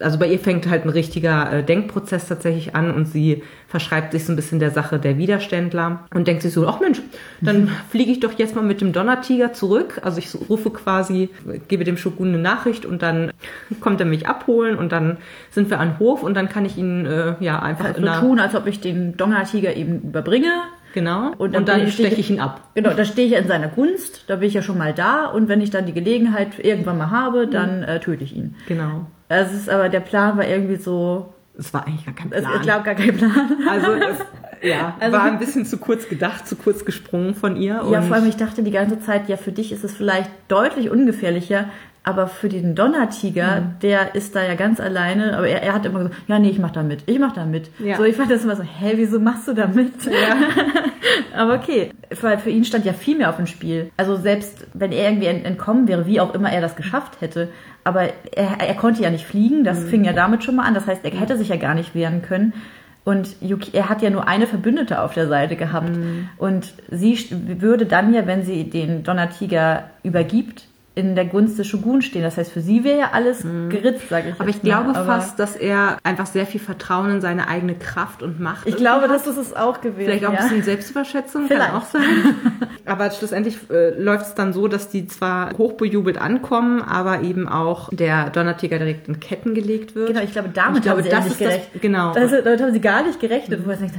also bei ihr fängt halt ein richtiger äh, Denkprozess tatsächlich an und sie verschreibt sich so ein bisschen der Sache der Widerständler und denkt sich so, ach Mensch, dann fliege ich doch jetzt mal mit dem Donnertiger zurück. Also ich rufe quasi, gebe dem Shogun eine Nachricht und dann kommt er mich abholen und dann sind wir an Hof und dann kann ich ihn äh, ja einfach also so tun, als ob ich den Donnertiger eben überbringe. Genau. Und dann, und dann steche ich ihn ab. Genau, da stehe ich in seiner Gunst, da bin ich ja schon mal da und wenn ich dann die Gelegenheit irgendwann mal habe, dann mhm. äh, töte ich ihn. Genau. Das ist aber der Plan war irgendwie so. Es war eigentlich gar kein Plan. Ich glaube gar kein Plan. Also es, ja, [LAUGHS] also, war ein bisschen zu kurz gedacht, zu kurz gesprungen von ihr. ja, vor allem ich dachte die ganze Zeit, ja, für dich ist es vielleicht deutlich ungefährlicher, aber für den Donnertiger, mhm. der ist da ja ganz alleine, aber er, er hat immer gesagt, ja, nee, ich mach da mit, ich mach da mit. Ja. So, ich fand das immer so, hä, wieso machst du da mit? Ja. [LAUGHS] aber okay, weil für ihn stand ja viel mehr auf dem Spiel. Also selbst wenn er irgendwie entkommen wäre, wie auch immer er das geschafft hätte, aber er, er konnte ja nicht fliegen, das mhm. fing ja damit schon mal an, das heißt, er hätte sich ja gar nicht wehren können. Und Yuki, er hat ja nur eine Verbündete auf der Seite gehabt. Mhm. Und sie würde dann ja, wenn sie den Donnertiger übergibt, in der Gunst des Shogun stehen. Das heißt, für sie wäre ja alles mhm. geritzt, sage ich. Aber ich glaube mal. fast, dass er einfach sehr viel Vertrauen in seine eigene Kraft und Macht. Ich glaube, hat. das ist es auch gewesen. Vielleicht auch ja. ein bisschen Selbstüberschätzung, Vielleicht. kann auch sein. [LAUGHS] aber schlussendlich äh, läuft es dann so, dass die zwar hochbejubelt ankommen, aber eben auch der Donnertiger direkt in Ketten gelegt wird. Genau, ich glaube, damit ich glaube, haben sie das nicht gerechnet. Das, genau. Das, damit haben sie gar nicht gerechnet. Mhm. Wo denkt,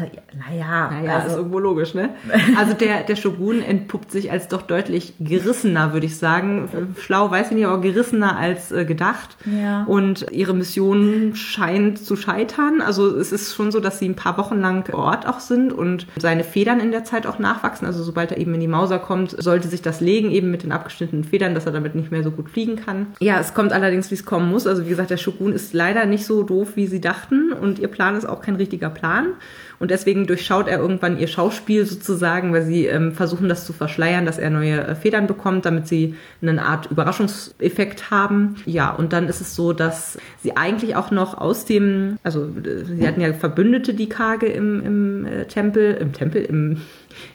naja, naja, also. ist irgendwo logisch, ne? [LAUGHS] Also der, der Shogun entpuppt sich als doch deutlich gerissener, würde ich sagen schlau, weiß ich nicht, aber gerissener als äh, gedacht. Ja. Und ihre Mission scheint zu scheitern. Also es ist schon so, dass sie ein paar Wochen lang vor Ort auch sind und seine Federn in der Zeit auch nachwachsen. Also sobald er eben in die Mauser kommt, sollte sich das legen, eben mit den abgeschnittenen Federn, dass er damit nicht mehr so gut fliegen kann. Ja, es kommt allerdings, wie es kommen muss. Also wie gesagt, der Shogun ist leider nicht so doof, wie sie dachten und ihr Plan ist auch kein richtiger Plan. Und deswegen durchschaut er irgendwann ihr Schauspiel sozusagen, weil sie ähm, versuchen, das zu verschleiern, dass er neue äh, Federn bekommt, damit sie eine Art Überraschungseffekt haben. Ja, und dann ist es so, dass sie eigentlich auch noch aus dem, also äh, sie hatten ja Verbündete, die Kage im, im äh, Tempel, im Tempel, im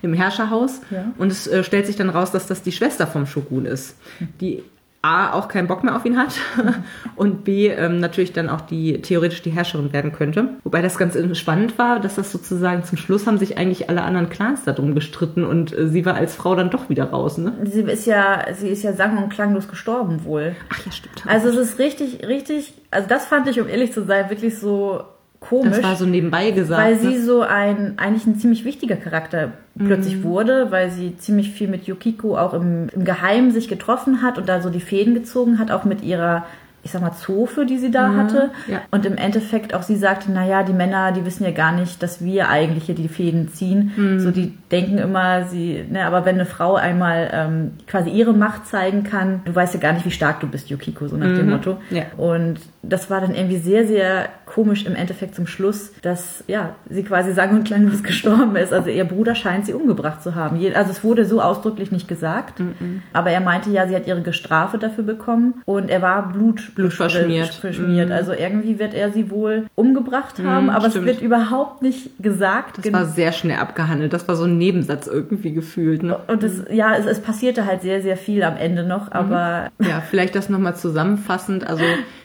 im Herrscherhaus. Ja. Und es äh, stellt sich dann raus, dass das die Schwester vom Shogun ist, die A, auch keinen Bock mehr auf ihn hat [LAUGHS] und B, ähm, natürlich dann auch die theoretisch die Herrscherin werden könnte. Wobei das ganz spannend war, dass das sozusagen zum Schluss haben sich eigentlich alle anderen Clans darum gestritten und äh, sie war als Frau dann doch wieder raus, ne? Sie ist ja, sie ist ja sang- und klanglos gestorben wohl. Ach ja, stimmt. Also es ist richtig, richtig, also das fand ich, um ehrlich zu sein, wirklich so komisch. Das war so nebenbei gesagt. Weil ne? sie so ein, eigentlich ein ziemlich wichtiger Charakter plötzlich mhm. wurde, weil sie ziemlich viel mit Yukiko auch im, im Geheimen sich getroffen hat und da so die Fäden gezogen hat, auch mit ihrer ich sag mal, Zofe, die sie da mhm, hatte. Ja. Und im Endeffekt auch sie sagte, naja, die Männer, die wissen ja gar nicht, dass wir eigentlich hier die Fäden ziehen. Mhm. So, die denken immer, sie, ne, aber wenn eine Frau einmal ähm, quasi ihre Macht zeigen kann, du weißt ja gar nicht, wie stark du bist, Yukiko, so nach mhm. dem Motto. Ja. Und das war dann irgendwie sehr, sehr komisch im Endeffekt zum Schluss, dass ja sie quasi sang- und klanglos gestorben ist. Also ihr Bruder scheint sie umgebracht zu haben. Also es wurde so ausdrücklich nicht gesagt, mhm. aber er meinte ja, sie hat ihre Strafe dafür bekommen und er war Blut Blut verschmiert. verschmiert. Mhm. Also irgendwie wird er sie wohl umgebracht haben, Mhm, aber stimmt. es wird überhaupt nicht gesagt. Das war sehr schnell abgehandelt. Das war so ein Nebensatz irgendwie gefühlt. Ne? und es, ja, es, es passierte halt sehr, sehr viel am Ende noch, aber Ja, vielleicht das nochmal zusammenfassend. Also,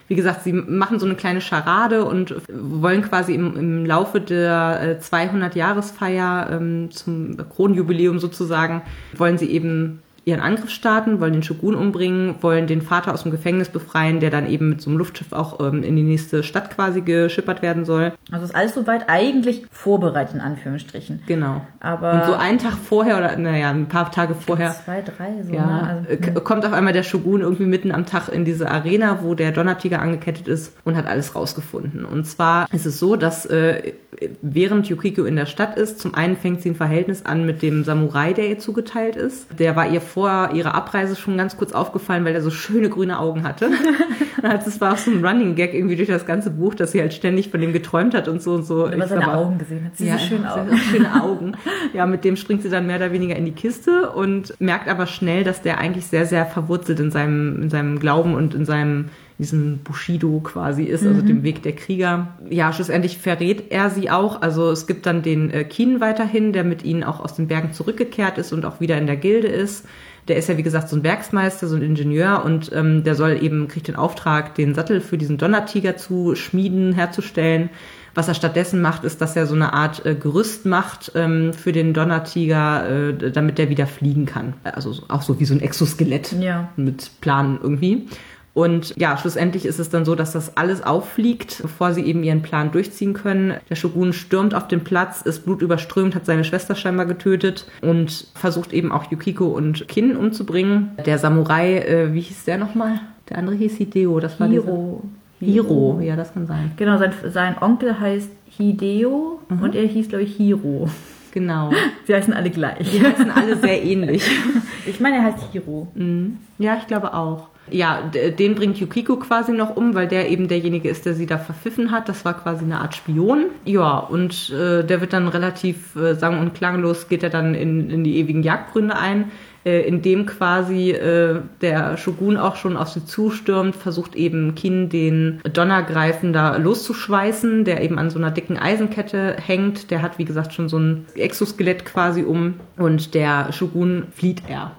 wie gesagt, sie machen so eine kleine Scharade und wollen quasi im, im Laufe der äh, 200-Jahresfeier ähm, zum Kronjubiläum sozusagen, wollen sie eben ihren Angriff starten, wollen den Shogun umbringen, wollen den Vater aus dem Gefängnis befreien, der dann eben mit so einem Luftschiff auch ähm, in die nächste Stadt quasi geschippert werden soll. also ist alles soweit eigentlich vorbereitet in Anführungsstrichen. Genau. Aber Und so einen Tag vorher oder naja, ein paar Tage vorher zwei, drei, so, ne? Ja, Also, äh, k- kommt auf einmal der Shogun irgendwie mitten am Tag in diese Arena, wo der Donnertiger angekettet ist und hat alles rausgefunden. Und zwar ist es so, dass äh, während Yukiko in der Stadt ist, zum einen fängt sie ein Verhältnis an mit dem Samurai, der ihr zugeteilt ist. Der war ihr vor ihrer Abreise schon ganz kurz aufgefallen, weil er so schöne grüne Augen hatte. [LAUGHS] Es war auch so ein Running Gag irgendwie durch das ganze Buch, dass sie halt ständig von dem geträumt hat und so und so. Über Ich seine Augen gesehen hat. Diese ja, schönen sehr, Augen. schöne [LAUGHS] Augen. Ja, mit dem springt sie dann mehr oder weniger in die Kiste und merkt aber schnell, dass der eigentlich sehr, sehr verwurzelt in seinem, in seinem Glauben und in seinem diesem Bushido quasi ist, also dem Weg der Krieger. Ja, schlussendlich verrät er sie auch. Also es gibt dann den äh, Keen weiterhin, der mit ihnen auch aus den Bergen zurückgekehrt ist und auch wieder in der Gilde ist. Der ist ja, wie gesagt, so ein Werksmeister, so ein Ingenieur und ähm, der soll eben, kriegt den Auftrag, den Sattel für diesen Donnertiger zu schmieden, herzustellen. Was er stattdessen macht, ist, dass er so eine Art äh, Gerüst macht ähm, für den Donnertiger, äh, damit der wieder fliegen kann. Also so- auch so wie so ein Exoskelett Ja. mit Plan irgendwie. Und ja, schlussendlich ist es dann so, dass das alles auffliegt, bevor sie eben ihren Plan durchziehen können. Der Shogun stürmt auf den Platz, ist blutüberströmt, hat seine Schwester scheinbar getötet und versucht eben auch Yukiko und Kin umzubringen. Der Samurai, äh, wie hieß der nochmal? Der andere hieß Hideo, das war Hiro. dieser- Hiro, ja, das kann sein. Genau, sein, sein Onkel heißt Hideo Mhm. und er hieß, glaube ich, Hiro. Genau. [LAUGHS] Sie heißen alle gleich. Die heißen alle sehr ähnlich. Ich meine, er heißt Hiro. Mhm. Ja, ich glaube auch. Ja, den bringt Yukiko quasi noch um, weil der eben derjenige ist, der sie da verpfiffen hat. Das war quasi eine Art Spion. Ja, und äh, der wird dann relativ äh, sang- und klanglos, geht er dann in, in die ewigen Jagdgründe ein, äh, in dem quasi äh, der Shogun auch schon auf sie zustürmt, versucht eben Kin den Donnergreifen da loszuschweißen, der eben an so einer dicken Eisenkette hängt. Der hat, wie gesagt, schon so ein Exoskelett quasi um und der Shogun flieht er.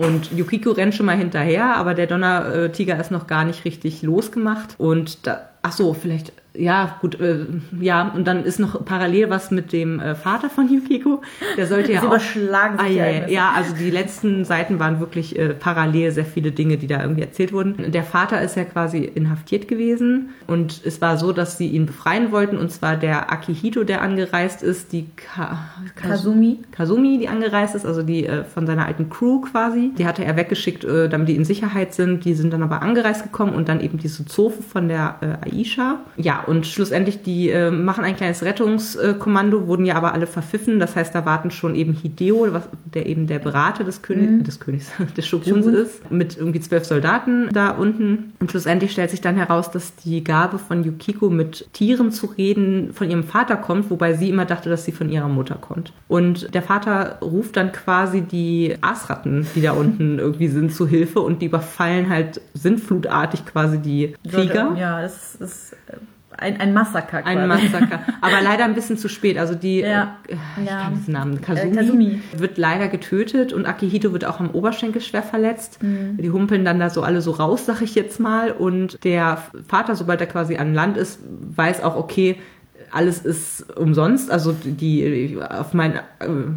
Und Yukiko rennt schon mal hinterher, aber der Donnertiger ist noch gar nicht richtig losgemacht. Und da, ach so, vielleicht, ja, gut, äh, ja, und dann ist noch parallel was mit dem äh, Vater von Yukiko. Der sollte [LAUGHS] ja auch. überschlagen Ah, ja, ja, also die letzten Seiten waren wirklich äh, parallel sehr viele Dinge, die da irgendwie erzählt wurden. Der Vater ist ja quasi inhaftiert gewesen und es war so, dass sie ihn befreien wollten und zwar der Akihito, der angereist ist, die Ka Kazumi. Kasumi, die angereist ist, also die äh, von seiner alten Crew quasi. Die hatte er weggeschickt, äh, damit die in Sicherheit sind. Die sind dann aber angereist gekommen und dann eben diese Zofe von der äh, Aisha. Ja, und schlussendlich, die äh, machen ein kleines Rettungskommando, wurden ja aber alle verpfiffen. Das heißt, da warten schon eben Hideo, was, der eben der Berater des, König, des Königs, [LAUGHS] des Shoguns Shogun. ist, mit irgendwie zwölf Soldaten da unten. Und schlussendlich stellt sich dann heraus, dass die Gabe von Yukiko mit Tieren zu reden von ihrem Vater kommt, wobei sie immer dachte, dass sie von ihrer Mutter kommt. Und der Vater ruft dann quasi die Aasratten, die da unten [LAUGHS] irgendwie sind, zu Hilfe und die überfallen halt sintflutartig quasi die Krieger. Ja, das ist äh, ein, ein Massaker quasi. Ein Massaker. Aber [LAUGHS] leider ein bisschen zu spät. Also die, Ja. äh, ich Ja. kann diesen Namen, Kasumi, Äh, Kasumi. wird leider getötet und Akihito wird auch am Oberschenkel schwer verletzt. Mhm. Die humpeln dann da so alle so raus, sag ich jetzt mal. Und der Vater, sobald er quasi an Land ist, weiß auch, okay, alles ist umsonst. Also die auf mein äh,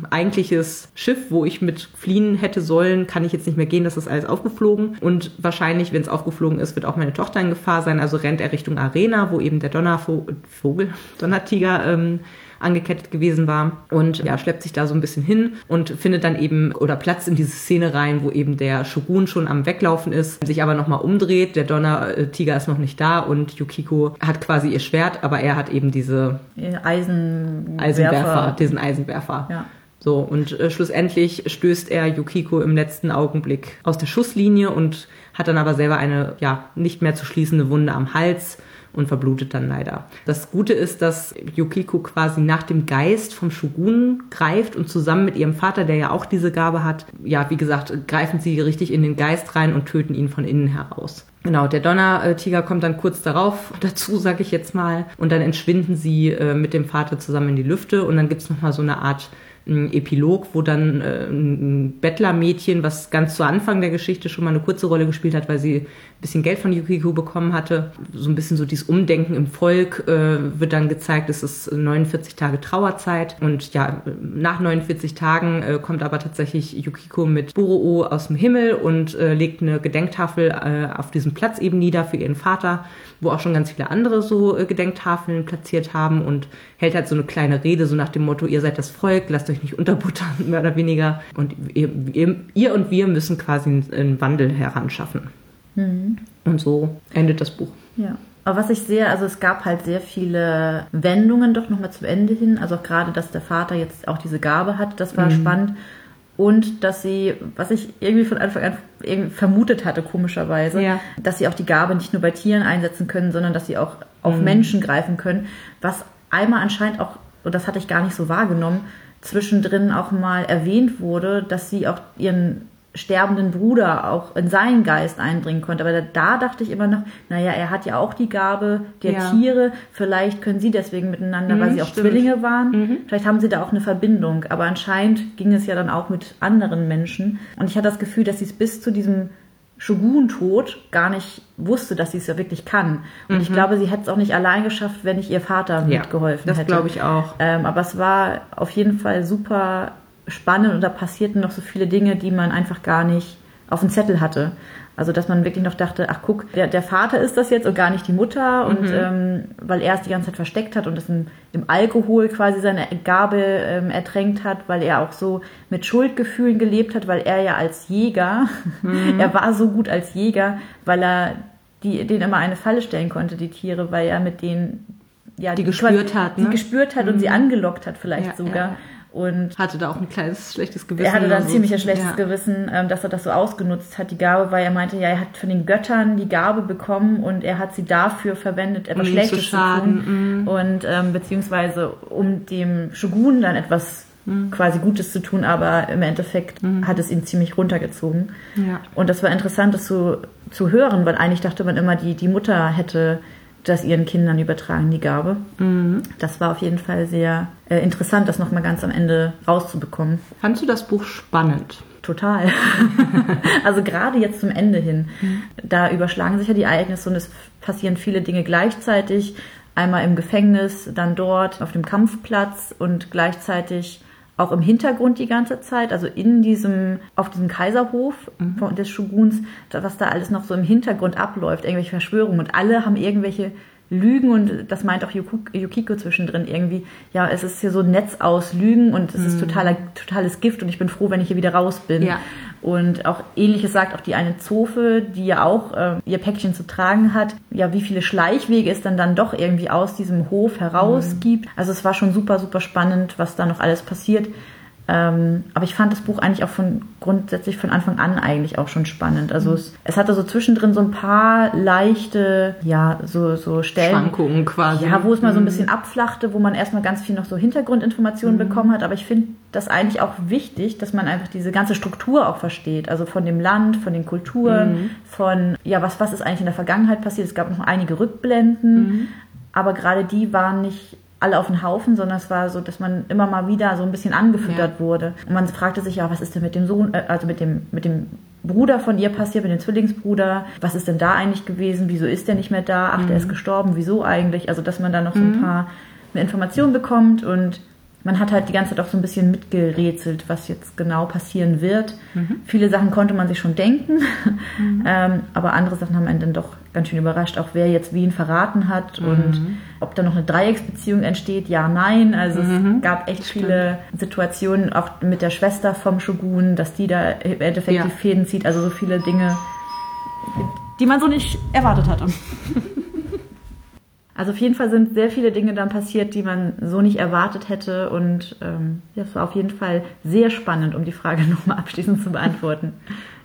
eigentliches Schiff, wo ich mit fliehen hätte sollen, kann ich jetzt nicht mehr gehen. Das ist alles aufgeflogen. Und wahrscheinlich, wenn es aufgeflogen ist, wird auch meine Tochter in Gefahr sein. Also rennt er Richtung Arena, wo eben der Donnervogel, [LAUGHS] Donnertiger ähm, angekettet gewesen war und ja, schleppt sich da so ein bisschen hin und findet dann eben oder platzt in diese Szene rein, wo eben der Shogun schon am Weglaufen ist, sich aber nochmal umdreht, der Donnertiger ist noch nicht da und Yukiko hat quasi ihr Schwert, aber er hat eben diese Eisenwerfer. Eisenwerfer, diesen Eisenwerfer. Ja. So, und äh, schlussendlich stößt er Yukiko im letzten Augenblick aus der Schusslinie und hat dann aber selber eine, ja, nicht mehr zu schließende Wunde am Hals, und verblutet dann leider. Das Gute ist, dass Yukiko quasi nach dem Geist vom Shogun greift und zusammen mit ihrem Vater, der ja auch diese Gabe hat, ja, wie gesagt, greifen sie richtig in den Geist rein und töten ihn von innen heraus. Genau, der Donnertiger kommt dann kurz darauf [LAUGHS] dazu, sage ich jetzt mal, und dann entschwinden sie äh, mit dem Vater zusammen in die Lüfte und dann gibt's noch mal so eine Art ein Epilog, wo dann äh, ein Bettlermädchen, was ganz zu Anfang der Geschichte schon mal eine kurze Rolle gespielt hat, weil sie bisschen Geld von Yukiko bekommen hatte. So ein bisschen so dieses Umdenken im Volk äh, wird dann gezeigt, es ist 49 Tage Trauerzeit und ja, nach 49 Tagen äh, kommt aber tatsächlich Yukiko mit Buroo aus dem Himmel und äh, legt eine Gedenktafel äh, auf diesem Platz eben nieder für ihren Vater, wo auch schon ganz viele andere so äh, Gedenktafeln platziert haben und hält halt so eine kleine Rede, so nach dem Motto, ihr seid das Volk, lasst euch nicht unterbuttern, [LAUGHS] mehr oder weniger. Und ihr, ihr, ihr und wir müssen quasi einen Wandel heranschaffen. Mhm. Und so endet das Buch. Ja. Aber was ich sehe, also es gab halt sehr viele Wendungen doch nochmal zum Ende hin. Also auch gerade, dass der Vater jetzt auch diese Gabe hat, das war mhm. spannend. Und dass sie, was ich irgendwie von Anfang an vermutet hatte, komischerweise, ja. dass sie auch die Gabe nicht nur bei Tieren einsetzen können, sondern dass sie auch auf mhm. Menschen greifen können. Was einmal anscheinend auch, und das hatte ich gar nicht so wahrgenommen, zwischendrin auch mal erwähnt wurde, dass sie auch ihren sterbenden Bruder auch in seinen Geist einbringen konnte. Aber da, dachte ich immer noch, naja, er hat ja auch die Gabe der ja. Tiere, vielleicht können sie deswegen miteinander, mhm, weil sie auch stimmt. Zwillinge waren. Mhm. Vielleicht haben sie da auch eine Verbindung. Aber anscheinend ging es ja dann auch mit anderen Menschen. Und ich hatte das Gefühl, dass sie es bis zu diesem Shogun-Tod gar nicht wusste, dass sie es ja wirklich kann. Und mhm. ich glaube, sie hätte es auch nicht allein geschafft, wenn nicht ihr Vater ja, mitgeholfen das hätte. Das glaube ich auch. Ähm, aber es war auf jeden Fall super spannend und da passierten noch so viele Dinge, die man einfach gar nicht auf dem Zettel hatte. Also dass man wirklich noch dachte, ach guck, der, der Vater ist das jetzt und gar nicht die Mutter und mhm. ähm, weil er es die ganze Zeit versteckt hat und es im, im Alkohol quasi seine Gabe ähm, ertränkt hat, weil er auch so mit Schuldgefühlen gelebt hat, weil er ja als Jäger, mhm. [LAUGHS] er war so gut als Jäger, weil er die, denen immer eine Falle stellen konnte, die Tiere, weil er mit denen ja, die, die gespürt hat, ne? die gespürt hat mhm. und sie mhm. angelockt hat vielleicht ja, sogar. Ja. Und hatte da auch ein kleines schlechtes Gewissen. Er hatte da ein so. ziemlich schlechtes ja. Gewissen, ähm, dass er das so ausgenutzt hat, die Gabe, weil er meinte, ja, er hat von den Göttern die Gabe bekommen und er hat sie dafür verwendet, etwas um Schlechtes zu, tun. Mhm. Und ähm, beziehungsweise um dem Shogun dann etwas mhm. quasi Gutes zu tun, aber im Endeffekt mhm. hat es ihn ziemlich runtergezogen. Ja. Und das war interessant, das zu, zu hören, weil eigentlich dachte man immer, die, die Mutter hätte das ihren Kindern übertragen, die Gabe. Mhm. Das war auf jeden Fall sehr äh, interessant, das nochmal ganz am Ende rauszubekommen. Fandst du das Buch spannend? Total. [LAUGHS] also gerade jetzt zum Ende hin. Mhm. Da überschlagen sich ja die Ereignisse und es passieren viele Dinge gleichzeitig. Einmal im Gefängnis, dann dort auf dem Kampfplatz und gleichzeitig auch im Hintergrund die ganze Zeit, also in diesem, auf diesem Kaiserhof mhm. des Shoguns, was da alles noch so im Hintergrund abläuft, irgendwelche Verschwörungen und alle haben irgendwelche Lügen und das meint auch Yukiko zwischendrin irgendwie, ja, es ist hier so ein Netz aus Lügen und es mhm. ist totaler, totales Gift und ich bin froh, wenn ich hier wieder raus bin. Ja. Und auch ähnliches sagt auch die eine Zofe, die ja auch äh, ihr Päckchen zu tragen hat, ja, wie viele Schleichwege es dann dann doch irgendwie aus diesem Hof heraus mhm. gibt. Also es war schon super, super spannend, was da noch alles passiert. Ähm, aber ich fand das Buch eigentlich auch von grundsätzlich von Anfang an eigentlich auch schon spannend. Also es, es hatte so zwischendrin so ein paar leichte, ja, so, so Stellen. Schwankungen quasi. Ja, wo es mal so ein mhm. bisschen abflachte, wo man erstmal ganz viel noch so Hintergrundinformationen mhm. bekommen hat. Aber ich finde das eigentlich auch wichtig, dass man einfach diese ganze Struktur auch versteht. Also von dem Land, von den Kulturen, mhm. von, ja, was, was ist eigentlich in der Vergangenheit passiert. Es gab noch einige Rückblenden. Mhm. Aber gerade die waren nicht alle auf den Haufen, sondern es war so, dass man immer mal wieder so ein bisschen angefüttert ja. wurde. Und man fragte sich ja, was ist denn mit dem Sohn, äh, also mit dem, mit dem Bruder von ihr passiert, mit dem Zwillingsbruder? Was ist denn da eigentlich gewesen? Wieso ist der nicht mehr da? Ach, mhm. der ist gestorben. Wieso eigentlich? Also, dass man da noch so ein mhm. paar Informationen bekommt und man hat halt die ganze Zeit auch so ein bisschen mitgerätselt, was jetzt genau passieren wird. Mhm. Viele Sachen konnte man sich schon denken, mhm. [LAUGHS] ähm, aber andere Sachen haben einen dann doch ganz schön überrascht, auch wer jetzt wen verraten hat mhm. und ob da noch eine Dreiecksbeziehung entsteht, ja, nein. Also es mhm. gab echt Stimmt. viele Situationen, auch mit der Schwester vom Shogun, dass die da im Endeffekt ja. die Fäden zieht, also so viele Dinge, die man so nicht erwartet hatte. [LAUGHS] Also auf jeden Fall sind sehr viele Dinge dann passiert, die man so nicht erwartet hätte. Und ähm, ja, es war auf jeden Fall sehr spannend, um die Frage [LAUGHS] nochmal abschließend zu beantworten.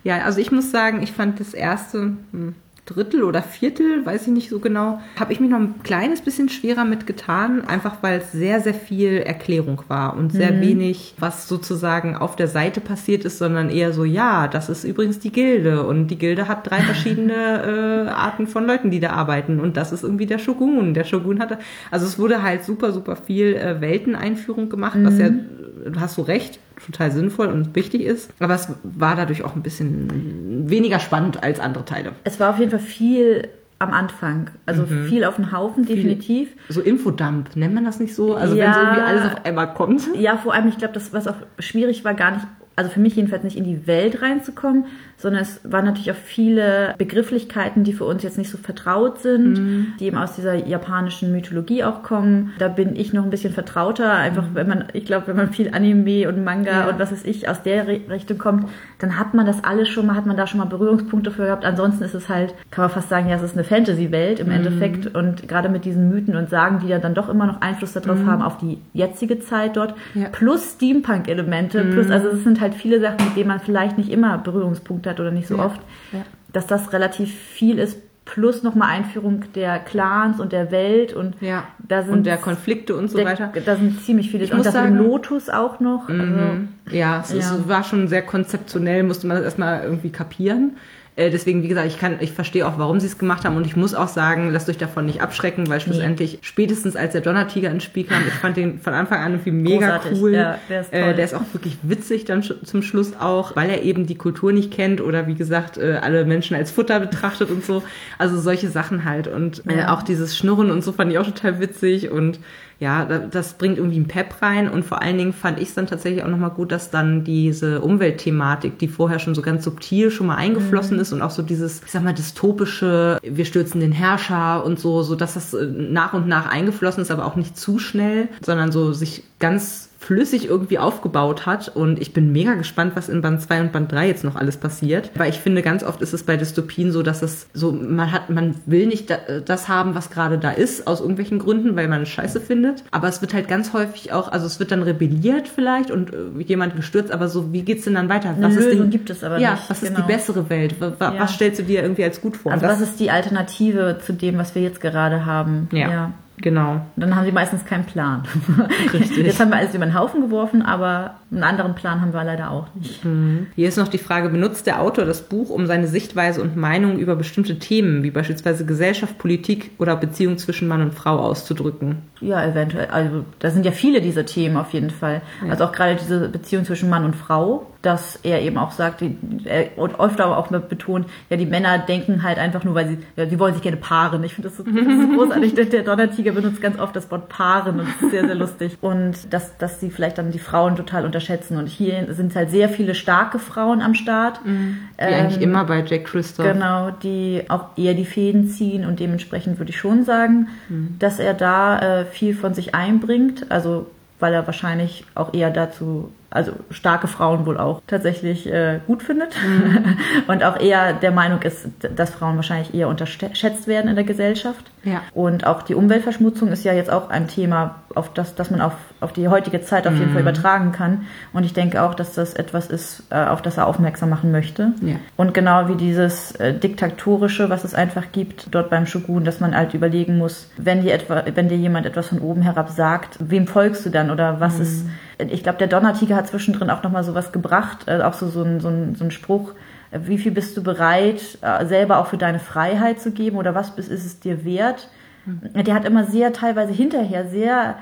Ja, also ich muss sagen, ich fand das erste, hm, Drittel oder Viertel, weiß ich nicht so genau, habe ich mich noch ein kleines bisschen schwerer mitgetan, einfach weil es sehr, sehr viel Erklärung war und sehr mhm. wenig, was sozusagen auf der Seite passiert ist, sondern eher so, ja, das ist übrigens die Gilde und die Gilde hat drei [LAUGHS] verschiedene äh, Arten von Leuten, die da arbeiten und das ist irgendwie der Shogun. Der Shogun hatte, also es wurde halt super, super viel äh, Welteneinführung gemacht, mhm. was ja, du hast du recht, total sinnvoll und wichtig ist. Aber es war dadurch auch ein bisschen weniger spannend als andere Teile. Es war auf jeden Fall viel am Anfang. Also mhm. viel auf den Haufen, definitiv. Viel, so Infodump, nennt man das nicht so? Also ja, wenn so irgendwie alles auf einmal kommt. Ja, vor allem, ich glaube, das, was auch schwierig war, gar nicht, also für mich jedenfalls nicht in die Welt reinzukommen, sondern es waren natürlich auch viele Begrifflichkeiten, die für uns jetzt nicht so vertraut sind, mhm. die eben aus dieser japanischen Mythologie auch kommen. Da bin ich noch ein bisschen vertrauter, einfach mhm. wenn man, ich glaube, wenn man viel Anime und Manga ja. und was weiß ich aus der Richtung kommt, dann hat man das alles schon mal, hat man da schon mal Berührungspunkte für gehabt. Ansonsten ist es halt, kann man fast sagen, ja, es ist eine Fantasy-Welt im mhm. Endeffekt und gerade mit diesen Mythen und Sagen, die ja dann doch immer noch Einfluss darauf mhm. haben, auf die jetzige Zeit dort, ja. plus Steampunk-Elemente, plus, mhm. also es sind halt viele Sachen, mit denen man vielleicht nicht immer Berührungspunkte hat oder nicht so ja. oft, ja. dass das relativ viel ist, plus nochmal Einführung der Clans und der Welt und ja. da sind und der Konflikte und so der, weiter. Da sind ziemlich viele. Ich und das sagen, Lotus auch noch. Mhm. Also, ja, es, ja. es, war schon sehr konzeptionell, musste man das erstmal irgendwie kapieren. Äh, deswegen, wie gesagt, ich kann, ich verstehe auch, warum sie es gemacht haben und ich muss auch sagen, lasst euch davon nicht abschrecken, weil schlussendlich nee. spätestens als der Donnertiger ins Spiel kam, ich fand den von Anfang an irgendwie mega Großartig. cool. Ja, der, ist äh, der ist auch wirklich witzig dann zum Schluss auch, weil er eben die Kultur nicht kennt oder wie gesagt äh, alle Menschen als Futter betrachtet und so. Also solche Sachen halt und äh, ja. auch dieses Schnurren und so fand ich auch total witzig und ja, das bringt irgendwie einen Pep rein und vor allen Dingen fand ich es dann tatsächlich auch nochmal gut, dass dann diese Umweltthematik, die vorher schon so ganz subtil schon mal eingeflossen mhm. ist und auch so dieses, ich sag mal, dystopische, wir stürzen den Herrscher und so, so dass das äh, nach und nach eingeflossen ist, aber auch nicht zu schnell, sondern so sich ganz flüssig irgendwie aufgebaut hat. Und ich bin mega gespannt, was in Band 2 und Band 3 jetzt noch alles passiert. Weil ich finde, ganz oft ist es bei Dystopien so, dass es so, man hat, man will nicht das haben, was gerade da ist, aus irgendwelchen Gründen, weil man es scheiße findet. Aber es wird halt ganz häufig auch, also es wird dann rebelliert vielleicht und äh, jemand gestürzt, aber so, wie geht's denn dann weiter? Was Eine ist Lösung denn, gibt es aber ja, nicht. was genau. ist die genau. bessere Welt? Was, ja. stellst du dir irgendwie als gut vor? Also was ist die Alternative zu dem, was wir jetzt gerade haben? ja. ja. Genau. Dann haben sie meistens keinen Plan. [LAUGHS] Richtig. Jetzt haben wir alles über den Haufen geworfen, aber einen anderen Plan haben wir leider auch nicht. Mhm. Hier ist noch die Frage, benutzt der Autor das Buch, um seine Sichtweise und Meinung über bestimmte Themen, wie beispielsweise Gesellschaft, Politik oder Beziehung zwischen Mann und Frau auszudrücken? Ja, eventuell. Also da sind ja viele dieser Themen auf jeden Fall. Ja. Also auch gerade diese Beziehung zwischen Mann und Frau, dass er eben auch sagt, er und öfter aber auch betont, ja, die Männer denken halt einfach nur, weil sie, ja, die wollen sich gerne paaren. Ich finde das, so, das ist [LAUGHS] großartig. Der Donnertiger benutzt ganz oft das Wort paaren und das ist sehr, sehr lustig. Und dass, dass sie vielleicht dann die Frauen total unterschätzen. Und hier sind halt sehr viele starke Frauen am Start. Mhm. Wie ähm, eigentlich immer bei Jack Christoph. Genau, die auch eher die Fäden ziehen und dementsprechend würde ich schon sagen, mhm. dass er da äh, viel von sich einbringt. Also weil er wahrscheinlich auch eher dazu also starke Frauen wohl auch tatsächlich äh, gut findet mhm. [LAUGHS] und auch eher der Meinung ist, dass Frauen wahrscheinlich eher unterschätzt werden in der Gesellschaft. Ja. Und auch die Umweltverschmutzung ist ja jetzt auch ein Thema, auf das, das man auf, auf die heutige Zeit auf jeden mhm. Fall übertragen kann. Und ich denke auch, dass das etwas ist, äh, auf das er aufmerksam machen möchte. Ja. Und genau wie dieses äh, Diktatorische, was es einfach gibt dort beim Shogun, dass man halt überlegen muss, wenn dir etwa, wenn dir jemand etwas von oben herab sagt, wem folgst du dann oder was mhm. ist ich glaube, der Donnertiger hat zwischendrin auch nochmal sowas gebracht, äh, auch so, so, ein, so, ein, so ein Spruch, äh, wie viel bist du bereit, äh, selber auch für deine Freiheit zu geben oder was ist es dir wert? Mhm. Der hat immer sehr teilweise hinterher sehr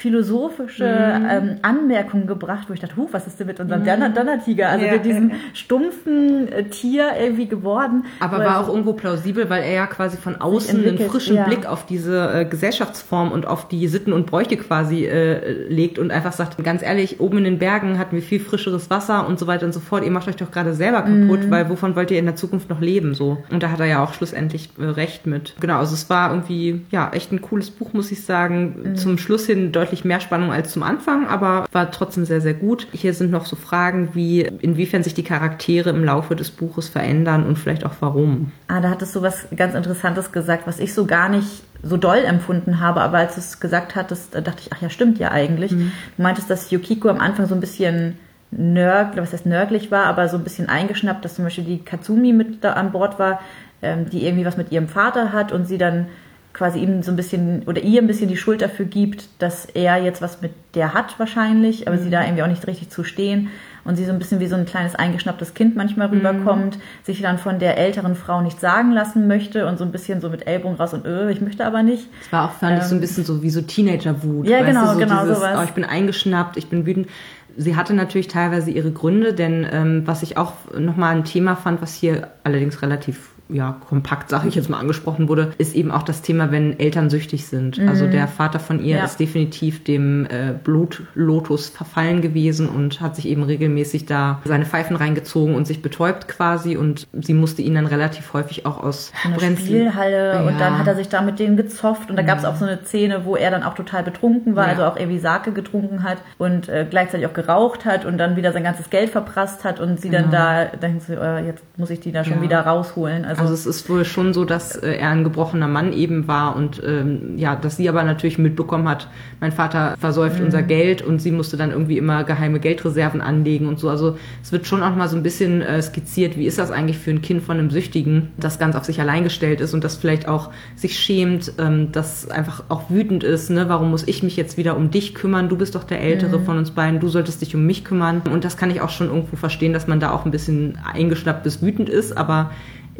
philosophische mhm. ähm, Anmerkungen gebracht, wo ich dachte, huh, was ist denn mit unserem mhm. Donnertiger? Also ja. mit diesem [LAUGHS] stumpfen äh, Tier irgendwie geworden. Aber war auch irgendwo plausibel, weil er ja quasi von außen einen frischen ja. Blick auf diese äh, Gesellschaftsform und auf die Sitten und Bräuche quasi äh, legt und einfach sagt, ganz ehrlich, oben in den Bergen hatten wir viel frischeres Wasser und so weiter und so fort. Ihr macht euch doch gerade selber kaputt, mhm. weil wovon wollt ihr in der Zukunft noch leben? So. Und da hat er ja auch schlussendlich äh, recht mit. Genau, also es war irgendwie, ja, echt ein cooles Buch, muss ich sagen. Mhm. Zum Schluss hin deutlich deutlich mehr Spannung als zum Anfang, aber war trotzdem sehr, sehr gut. Hier sind noch so Fragen wie, inwiefern sich die Charaktere im Laufe des Buches verändern und vielleicht auch warum. Ah, da hattest du was ganz Interessantes gesagt, was ich so gar nicht so doll empfunden habe, aber als du es gesagt hattest, dachte ich, ach ja, stimmt ja eigentlich. Mhm. Du meintest, dass Yukiko am Anfang so ein bisschen nörglich, was heißt nörglich war, aber so ein bisschen eingeschnappt, dass zum Beispiel die Katsumi mit da an Bord war, ähm, die irgendwie was mit ihrem Vater hat und sie dann quasi ihm so ein bisschen oder ihr ein bisschen die Schuld dafür gibt, dass er jetzt was mit der hat wahrscheinlich, aber mhm. sie da irgendwie auch nicht richtig zu stehen und sie so ein bisschen wie so ein kleines eingeschnapptes Kind manchmal rüberkommt, mhm. sich dann von der älteren Frau nicht sagen lassen möchte und so ein bisschen so mit Ellbogen raus und öh, ich möchte aber nicht. Das war auch, fand ähm, ich, so ein ähm, bisschen so wie so Teenager-Wut. Ja, genau, du, so genau dieses, sowas. Oh, ich bin eingeschnappt, ich bin wütend. Sie hatte natürlich teilweise ihre Gründe, denn ähm, was ich auch nochmal ein Thema fand, was hier allerdings relativ ja, kompakt, sage ich jetzt mal, angesprochen wurde, ist eben auch das Thema, wenn Eltern süchtig sind. Mhm. Also der Vater von ihr ja. ist definitiv dem äh, Blutlotus verfallen gewesen und hat sich eben regelmäßig da seine Pfeifen reingezogen und sich betäubt quasi und sie musste ihn dann relativ häufig auch aus der Spielhalle ja. und dann hat er sich da mit denen gezofft und da gab es auch so eine Szene, wo er dann auch total betrunken war, ja. also auch irgendwie Sake getrunken hat und äh, gleichzeitig auch geraucht hat und dann wieder sein ganzes Geld verprasst hat und sie dann da, da so, äh, jetzt muss ich die da schon wieder rausholen. Also also es ist wohl schon so, dass äh, er ein gebrochener Mann eben war und ähm, ja, dass sie aber natürlich mitbekommen hat, mein Vater versäuft mhm. unser Geld und sie musste dann irgendwie immer geheime Geldreserven anlegen und so. Also es wird schon auch mal so ein bisschen äh, skizziert, wie ist das eigentlich für ein Kind von einem Süchtigen, das ganz auf sich allein gestellt ist und das vielleicht auch sich schämt, ähm, das einfach auch wütend ist, ne? Warum muss ich mich jetzt wieder um dich kümmern? Du bist doch der Ältere mhm. von uns beiden, du solltest dich um mich kümmern. Und das kann ich auch schon irgendwo verstehen, dass man da auch ein bisschen eingeschnappt bis wütend ist, aber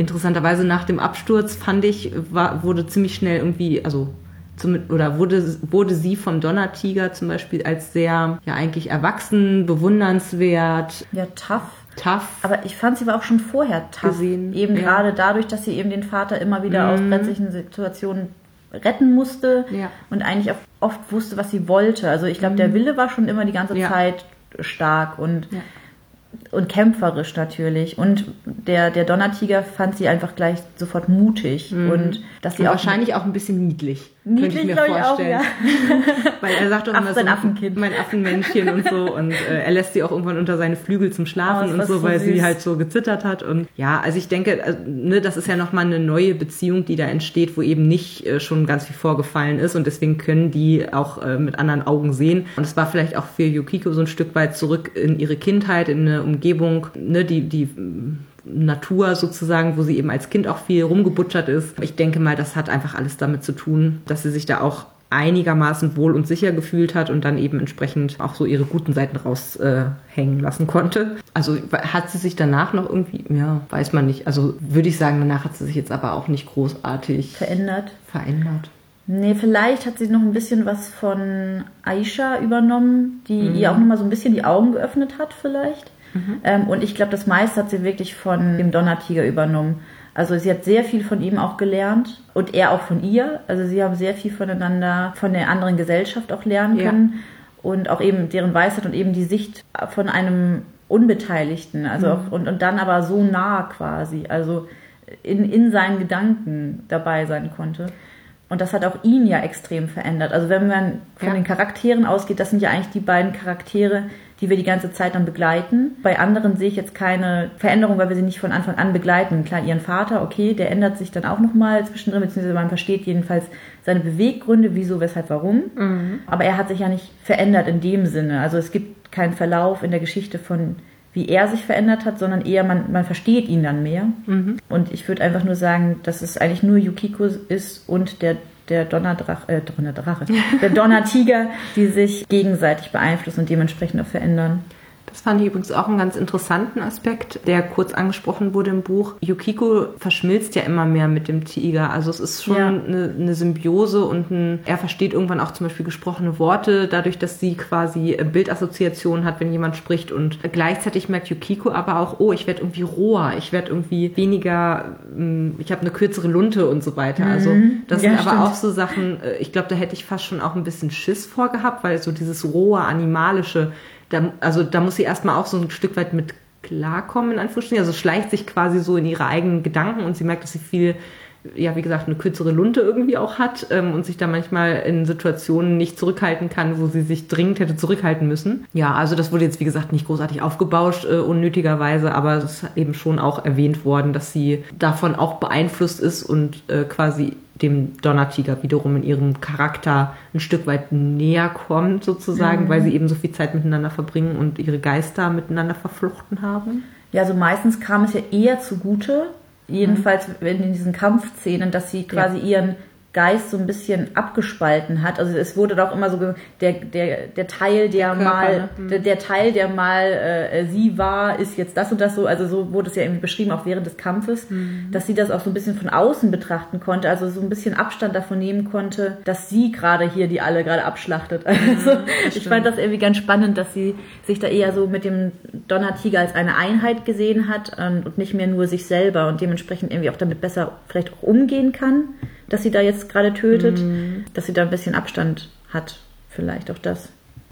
interessanterweise nach dem Absturz fand ich, war, wurde ziemlich schnell irgendwie, also zum, oder wurde, wurde sie vom Donnertiger zum Beispiel als sehr, ja eigentlich erwachsen, bewundernswert. Ja, tough. Tough. Aber ich fand sie war auch schon vorher tough. Gesehen. Eben ja. gerade dadurch, dass sie eben den Vater immer wieder mhm. aus brenzlichen Situationen retten musste ja. und eigentlich auch oft wusste, was sie wollte. Also ich glaube, mhm. der Wille war schon immer die ganze ja. Zeit stark und und kämpferisch natürlich. Und der, der Donnertiger fand sie einfach gleich sofort mutig. Mhm. Und dass sie und auch wahrscheinlich auch ein bisschen niedlich. Niedlich, könnte ich mir vorstellen. Auch, ja. [LAUGHS] Weil er sagt doch immer so, Affenkind. mein Affenmännchen und so. [LAUGHS] Und äh, er lässt sie auch irgendwann unter seine Flügel zum Schlafen oh, und so, so, weil süß. sie halt so gezittert hat. Und ja, also ich denke, also, ne, das ist ja nochmal eine neue Beziehung, die da entsteht, wo eben nicht äh, schon ganz viel vorgefallen ist. Und deswegen können die auch äh, mit anderen Augen sehen. Und es war vielleicht auch für Yukiko so ein Stück weit zurück in ihre Kindheit, in eine Umgebung, ne, die, die Natur sozusagen, wo sie eben als Kind auch viel rumgebutschert ist. Ich denke mal, das hat einfach alles damit zu tun, dass sie sich da auch einigermaßen wohl und sicher gefühlt hat und dann eben entsprechend auch so ihre guten Seiten raushängen äh, lassen konnte. Also hat sie sich danach noch irgendwie, ja, weiß man nicht. Also würde ich sagen, danach hat sie sich jetzt aber auch nicht großartig verändert. Verändert. Nee, vielleicht hat sie noch ein bisschen was von Aisha übernommen, die mhm. ihr auch nochmal so ein bisschen die Augen geöffnet hat, vielleicht. Mhm. Ähm, und ich glaube, das meiste hat sie wirklich von dem Donnertiger übernommen. Also sie hat sehr viel von ihm auch gelernt und er auch von ihr. Also sie haben sehr viel voneinander, von der anderen Gesellschaft auch lernen können ja. und auch eben deren Weisheit und eben die Sicht von einem Unbeteiligten. Also mhm. auch, und, und dann aber so nah quasi, also in, in seinen Gedanken dabei sein konnte. Und das hat auch ihn ja extrem verändert. Also wenn man von ja. den Charakteren ausgeht, das sind ja eigentlich die beiden Charaktere, die wir die ganze Zeit dann begleiten. Bei anderen sehe ich jetzt keine Veränderung, weil wir sie nicht von Anfang an begleiten. Klar, ihren Vater, okay, der ändert sich dann auch nochmal zwischendrin, beziehungsweise man versteht jedenfalls seine Beweggründe, wieso, weshalb, warum. Mhm. Aber er hat sich ja nicht verändert in dem Sinne. Also es gibt keinen Verlauf in der Geschichte von wie er sich verändert hat, sondern eher man, man versteht ihn dann mehr. Mhm. Und ich würde einfach nur sagen, dass es eigentlich nur Yukiko ist und der der Donnerdrache, äh, Donnerdrache, der Donnertiger, die sich gegenseitig beeinflussen und dementsprechend auch verändern. Das fand ich übrigens auch einen ganz interessanten Aspekt, der kurz angesprochen wurde im Buch. Yukiko verschmilzt ja immer mehr mit dem Tiger. Also es ist schon ja. eine, eine, Symbiose und ein, er versteht irgendwann auch zum Beispiel gesprochene Worte, dadurch, dass sie quasi Bildassoziationen hat, wenn jemand spricht. Und gleichzeitig merkt Yukiko aber auch, oh, ich werde irgendwie roher, ich werde irgendwie weniger, hm, ich habe eine kürzere Lunte und so weiter. Also mhm. das ja, sind aber auch so Sachen, äh, ich glaube, da hätte ich fast schon auch ein bisschen Schiss vorgehabt, weil so dieses rohe, animalische, da, also da muss sie erstmal auch so ein Stück weit mit klarkommen, in Anführungsstrichen. Also schleicht sich quasi so in ihre eigenen Gedanken und sie merkt, dass sie viel, ja, wie gesagt, eine kürzere Lunte irgendwie auch hat ähm, und sich da manchmal in Situationen nicht zurückhalten kann, wo sie sich dringend hätte zurückhalten müssen. Ja, also das wurde jetzt, wie gesagt, nicht großartig aufgebauscht, äh, unnötigerweise, aber es ist eben schon auch erwähnt worden, dass sie davon auch beeinflusst ist und äh, quasi dem Donnertiger wiederum in ihrem Charakter ein Stück weit näher kommt, sozusagen, mhm. weil sie eben so viel Zeit miteinander verbringen und ihre Geister miteinander verflochten haben. Ja, also meistens kam es ja eher zugute, jedenfalls in diesen Kampfszenen, dass sie quasi ja. ihren Geist so ein bisschen abgespalten hat. Also es wurde doch immer so der der der Teil, der, der mal ne? mhm. der, der, Teil, der mal äh, sie war, ist jetzt das und das so. Also so wurde es ja irgendwie beschrieben, auch während des Kampfes, mhm. dass sie das auch so ein bisschen von außen betrachten konnte, also so ein bisschen Abstand davon nehmen konnte, dass sie gerade hier die alle gerade abschlachtet. [LAUGHS] Also mhm, ich fand das irgendwie ganz spannend, dass sie sich da eher so mit dem Donnertiger als eine Einheit gesehen hat ähm, und nicht mehr nur sich selber und dementsprechend irgendwie auch damit besser vielleicht auch umgehen kann dass sie da jetzt gerade tötet, mhm. dass sie da ein bisschen Abstand hat. Vielleicht auch das.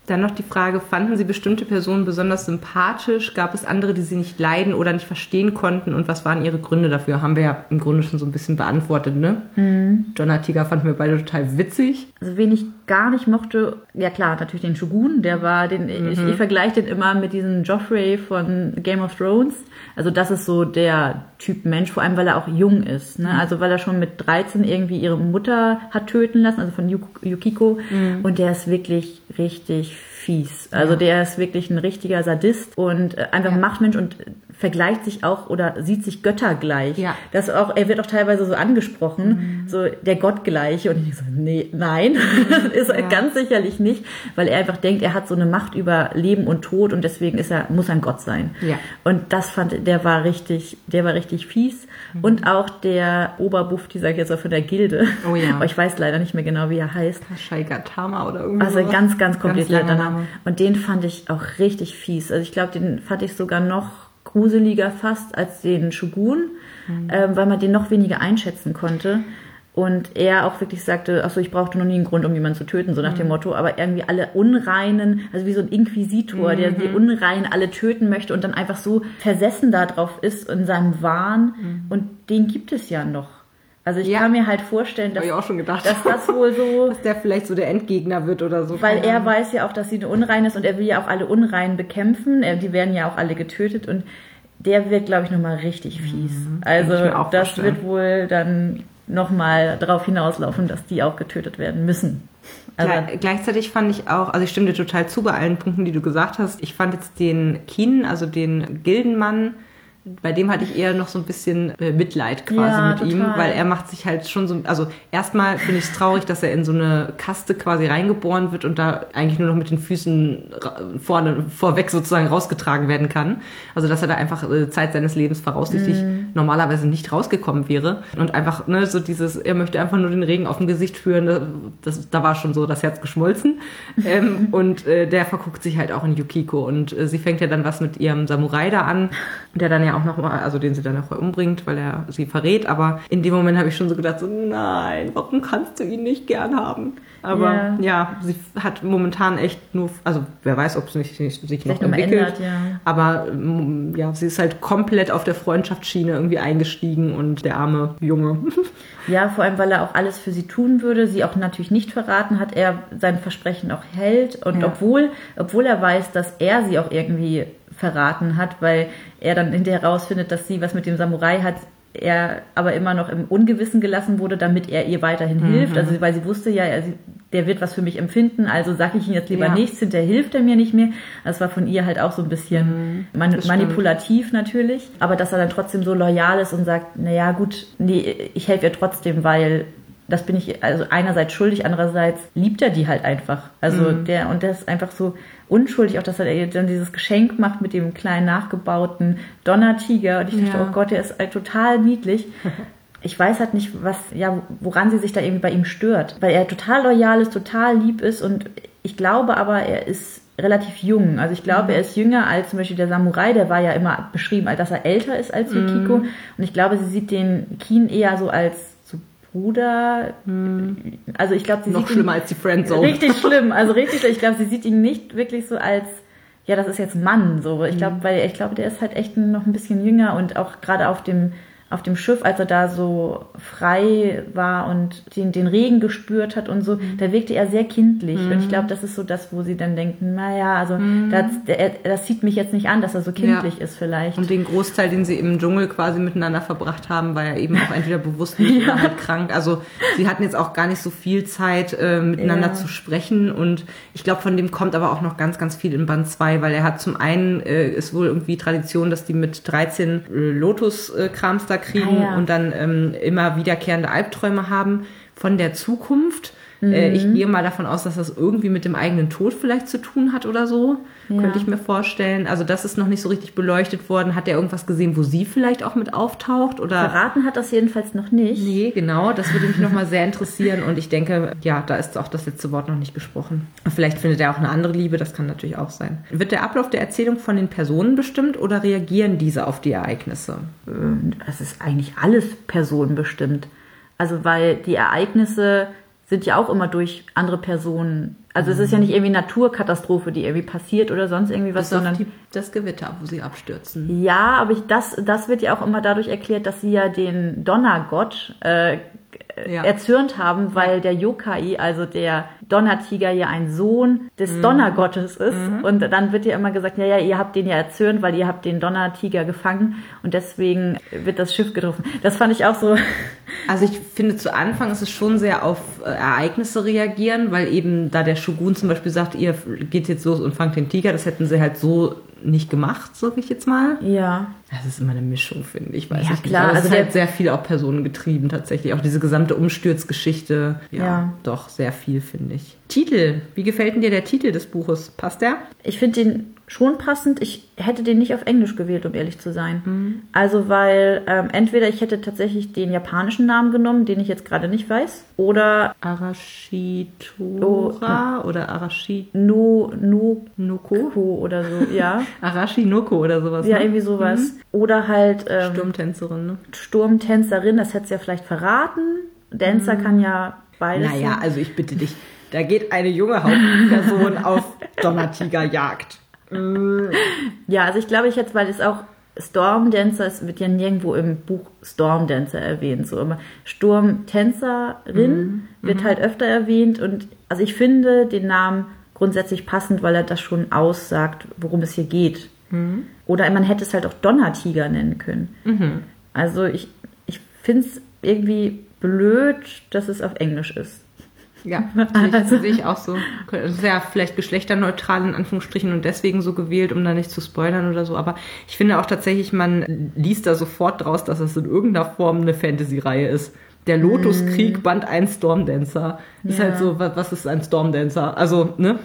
Dann noch die Frage, fanden Sie bestimmte Personen besonders sympathisch? Gab es andere, die Sie nicht leiden oder nicht verstehen konnten? Und was waren Ihre Gründe dafür? Haben wir ja im Grunde schon so ein bisschen beantwortet, ne? Mhm. Donatiga fanden wir beide total witzig. Also wen ich gar nicht mochte, ja klar, natürlich den Shogun, der war, den, mhm. ich, ich vergleiche den immer mit diesem Joffrey von Game of Thrones. Also das ist so der Typ Mensch, vor allem weil er auch jung ist. Ne? Mhm. Also weil er schon mit 13 irgendwie ihre Mutter hat töten lassen, also von Yukiko. Mhm. Und der ist wirklich richtig fies. Also ja. der ist wirklich ein richtiger Sadist und äh, einfach ja. Machtmensch und vergleicht sich auch oder sieht sich göttergleich. Ja. Das auch, er wird auch teilweise so angesprochen, mhm. so der Gottgleiche. Und ich so, nee, nein, [LAUGHS] ist er ganz sicherlich nicht, weil er einfach denkt, er hat so eine Macht über Leben und Tod und deswegen ist er, muss er ein Gott sein. Ja. Und das fand, der war richtig, der war richtig fies. Mhm. Und auch der Oberbuff, die sag ich jetzt auch von der Gilde. Oh ja. Aber ich weiß leider nicht mehr genau, wie er heißt. Shaigatama oder irgendwas. Also ganz, ganz komplizierter Name. Und den fand ich auch richtig fies. Also ich glaube, den fand ich sogar noch gruseliger fast als den Shogun, mhm. äh, weil man den noch weniger einschätzen konnte. Und er auch wirklich sagte, achso, ich brauchte noch nie einen Grund, um jemanden zu töten, so nach mhm. dem Motto, aber irgendwie alle Unreinen, also wie so ein Inquisitor, mhm. der die Unreinen alle töten möchte und dann einfach so versessen darauf ist in seinem Wahn. Mhm. Und den gibt es ja noch. Also ich ja. kann mir halt vorstellen, dass, dass das wohl so... [LAUGHS] dass der vielleicht so der Endgegner wird oder so. Weil er weiß ja auch, dass sie eine Unrein ist und er will ja auch alle Unreinen bekämpfen. Die werden ja auch alle getötet und der wird, glaube ich, nochmal richtig fies. Mhm. Also das vorstellen. wird wohl dann nochmal darauf hinauslaufen, dass die auch getötet werden müssen. Also gleichzeitig fand ich auch, also ich stimme dir total zu bei allen Punkten, die du gesagt hast. Ich fand jetzt den Keen, also den Gildenmann, bei dem hatte ich eher noch so ein bisschen äh, Mitleid quasi ja, mit total. ihm, weil er macht sich halt schon so, also erstmal finde ich es traurig, dass er in so eine Kaste quasi reingeboren wird und da eigentlich nur noch mit den Füßen vorne, vorweg sozusagen rausgetragen werden kann. Also dass er da einfach äh, Zeit seines Lebens voraussichtlich mm. normalerweise nicht rausgekommen wäre und einfach, ne, so dieses, er möchte einfach nur den Regen auf dem Gesicht führen, das, da war schon so das Herz geschmolzen. [LAUGHS] ähm, und äh, der verguckt sich halt auch in Yukiko und äh, sie fängt ja dann was mit ihrem Samurai da an, der dann ja auch nochmal, also den sie dann auch umbringt, weil er sie verrät. Aber in dem Moment habe ich schon so gedacht, so nein, warum kannst du ihn nicht gern haben? Aber yeah. ja, sie hat momentan echt nur, also wer weiß, ob es nicht, sich Vielleicht noch entwickelt. Ändert, ja. Aber mm, ja, sie ist halt komplett auf der Freundschaftsschiene irgendwie eingestiegen und der arme Junge. [LAUGHS] Ja, vor allem, weil er auch alles für sie tun würde, sie auch natürlich nicht verraten hat, er sein Versprechen auch hält. Und ja. obwohl, obwohl er weiß, dass er sie auch irgendwie verraten hat, weil er dann hinterher herausfindet, dass sie was mit dem Samurai hat, er aber immer noch im Ungewissen gelassen wurde, damit er ihr weiterhin mhm. hilft. Also weil sie wusste ja, er, der wird was für mich empfinden, also sage ich ihm jetzt lieber ja. nichts, hinterher hilft er mir nicht mehr. Das war von ihr halt auch so ein bisschen mhm, man manipulativ natürlich. Aber dass er dann trotzdem so loyal ist und sagt, naja gut, nee, ich helfe ihr trotzdem, weil das bin ich also einerseits schuldig, andererseits liebt er die halt einfach. Also mhm. der und der ist einfach so unschuldig, auch dass er dann dieses Geschenk macht mit dem kleinen nachgebauten Donnertiger und ich dachte, ja. oh Gott, der ist halt total niedlich. [LAUGHS] Ich weiß halt nicht, was, ja, woran sie sich da irgendwie bei ihm stört, weil er total loyal ist, total lieb ist und ich glaube aber, er ist relativ jung. Also ich glaube, mhm. er ist jünger als zum Beispiel der Samurai, der war ja immer beschrieben, als dass er älter ist als Yukiko. Mhm. Und ich glaube, sie sieht den Keen eher so als Bruder, hm. also ich glaube, sie noch sieht schlimmer ihn, als die Friendzone. Richtig schlimm, also richtig, ich glaube, sie sieht ihn nicht wirklich so als ja, das ist jetzt Mann so. Ich glaube, hm. weil ich glaube, der ist halt echt noch ein bisschen jünger und auch gerade auf dem auf dem Schiff, als er da so frei war und den, den Regen gespürt hat und so, mhm. da wirkte er sehr kindlich. Mhm. Und ich mhm. glaube, das ist so das, wo sie dann denken, naja, also mhm. das, der, das sieht mich jetzt nicht an, dass er so kindlich ja. ist vielleicht. Und den Großteil, den sie im Dschungel quasi miteinander verbracht haben, war ja eben auch entweder bewusst [LAUGHS] ja. oder halt krank. Also sie hatten jetzt auch gar nicht so viel Zeit, äh, miteinander ja. zu sprechen. Und ich glaube, von dem kommt aber auch noch ganz, ganz viel in Band 2, weil er hat zum einen, äh, ist wohl irgendwie Tradition, dass die mit 13 äh, Lotus-Krams da kriegen Ah, ja. und dann ähm, immer wiederkehrende Albträume haben von der Zukunft. Äh, Mhm. ich gehe mal davon aus, dass das irgendwie mit dem eigenen Tod vielleicht zu tun hat oder so. Ja. Könnte ich mir vorstellen. Also das ist noch nicht so richtig beleuchtet worden. Hat er irgendwas gesehen, wo sie vielleicht auch mit auftaucht? Oder Verraten hat das jedenfalls noch nicht. Nee, genau, das würde mich nochmal sehr interessieren und ich denke, ja, da ist auch das letzte Wort noch nicht gesprochen. Vielleicht findet er auch eine andere Liebe, das kann natürlich auch sein. Wird der Ablauf der Erzählung von den Personen bestimmt oder reagieren diese auf die Ereignisse? Es ist eigentlich alles personenbestimmt. Also weil die Ereignisse sind ja auch immer durch andere Personen. Also es ist ja nicht irgendwie Naturkatastrophe, die irgendwie passiert oder sonst irgendwie was, sondern die, das Gewitter, wo sie abstürzen. ja, aber ich, das, das wird ja auch immer dadurch erklärt, dass sie ja den Donnergott äh, Ja. erzürnt haben, weil der Yokai, also der Donnertiger, ja ein Sohn des Donnergottes ist. Und dann wird ja immer gesagt, ja, ja, ihr habt den ja erzürnt, weil ihr habt den Donnertiger gefangen und deswegen wird das Schiff getroffen. Das fand ich auch so. Also ich finde, zu Anfang ist es schon sehr auf äh, Ereignisse reagieren, weil eben da der Shogun zum Beispiel sagt, ihr geht jetzt los und fangt den Tiger, das hätten sie halt so nicht gemacht, sag ich jetzt mal. Ja. Das ist immer eine Mischung, finde ich. Weiß Ja, ich klar, Nicht. Es also ist der- halt sehr viel auch personengetrieben tatsächlich. Auch diese gesamte Umsturzgeschichte. Ja, Ja. doch, sehr viel, finde ich. Titel. Wie gefällt denn dir der Titel des Buches? Passt der? Ich finde den schon passend. Ich hätte den nicht auf Englisch gewählt, um ehrlich zu sein. Also, weil ähm, entweder ich hätte tatsächlich den japanischen Namen genommen, den ich jetzt gerade nicht weiß, oder Arashitora oder Arashi No, No Noko? Ko oder so, ja. [LAUGHS] Arashi Noko oder sowas. ja, ne? irgendwie sowas. Oder halt ähm, Sturmtänzerin, ne? Sturmtänzerin, das hätte es ja vielleicht verraten. Dancer kann ja beides Naja, sein. also ich bitte dich. Da geht eine junge Hauptperson [LAUGHS] auf Donnertigerjagd. Ja, also ich glaube, ich jetzt, weil es auch Stormdancer, es wird ja nirgendwo im Buch Stormdancer erwähnt, so immer Sturmtänzerin wird halt öfter erwähnt und also ich finde den Namen grundsätzlich passend, weil er das schon aussagt, worum es hier geht. Oder man hätte es halt auch Donnertiger nennen können. Also ich, ich finde es irgendwie blöd, dass es auf Englisch ist. Ja, [LAUGHS] ich, sehe ich auch so. Das ist ja vielleicht geschlechterneutral in Anführungsstrichen und deswegen so gewählt, um da nicht zu spoilern oder so. Aber ich finde auch tatsächlich, man liest da sofort draus, dass es in irgendeiner Form eine Fantasy-Reihe ist. Der Lotuskrieg Band 1 Stormdancer. Ist Ja. halt so, wa- was ist ein Stormdancer? Also, ne?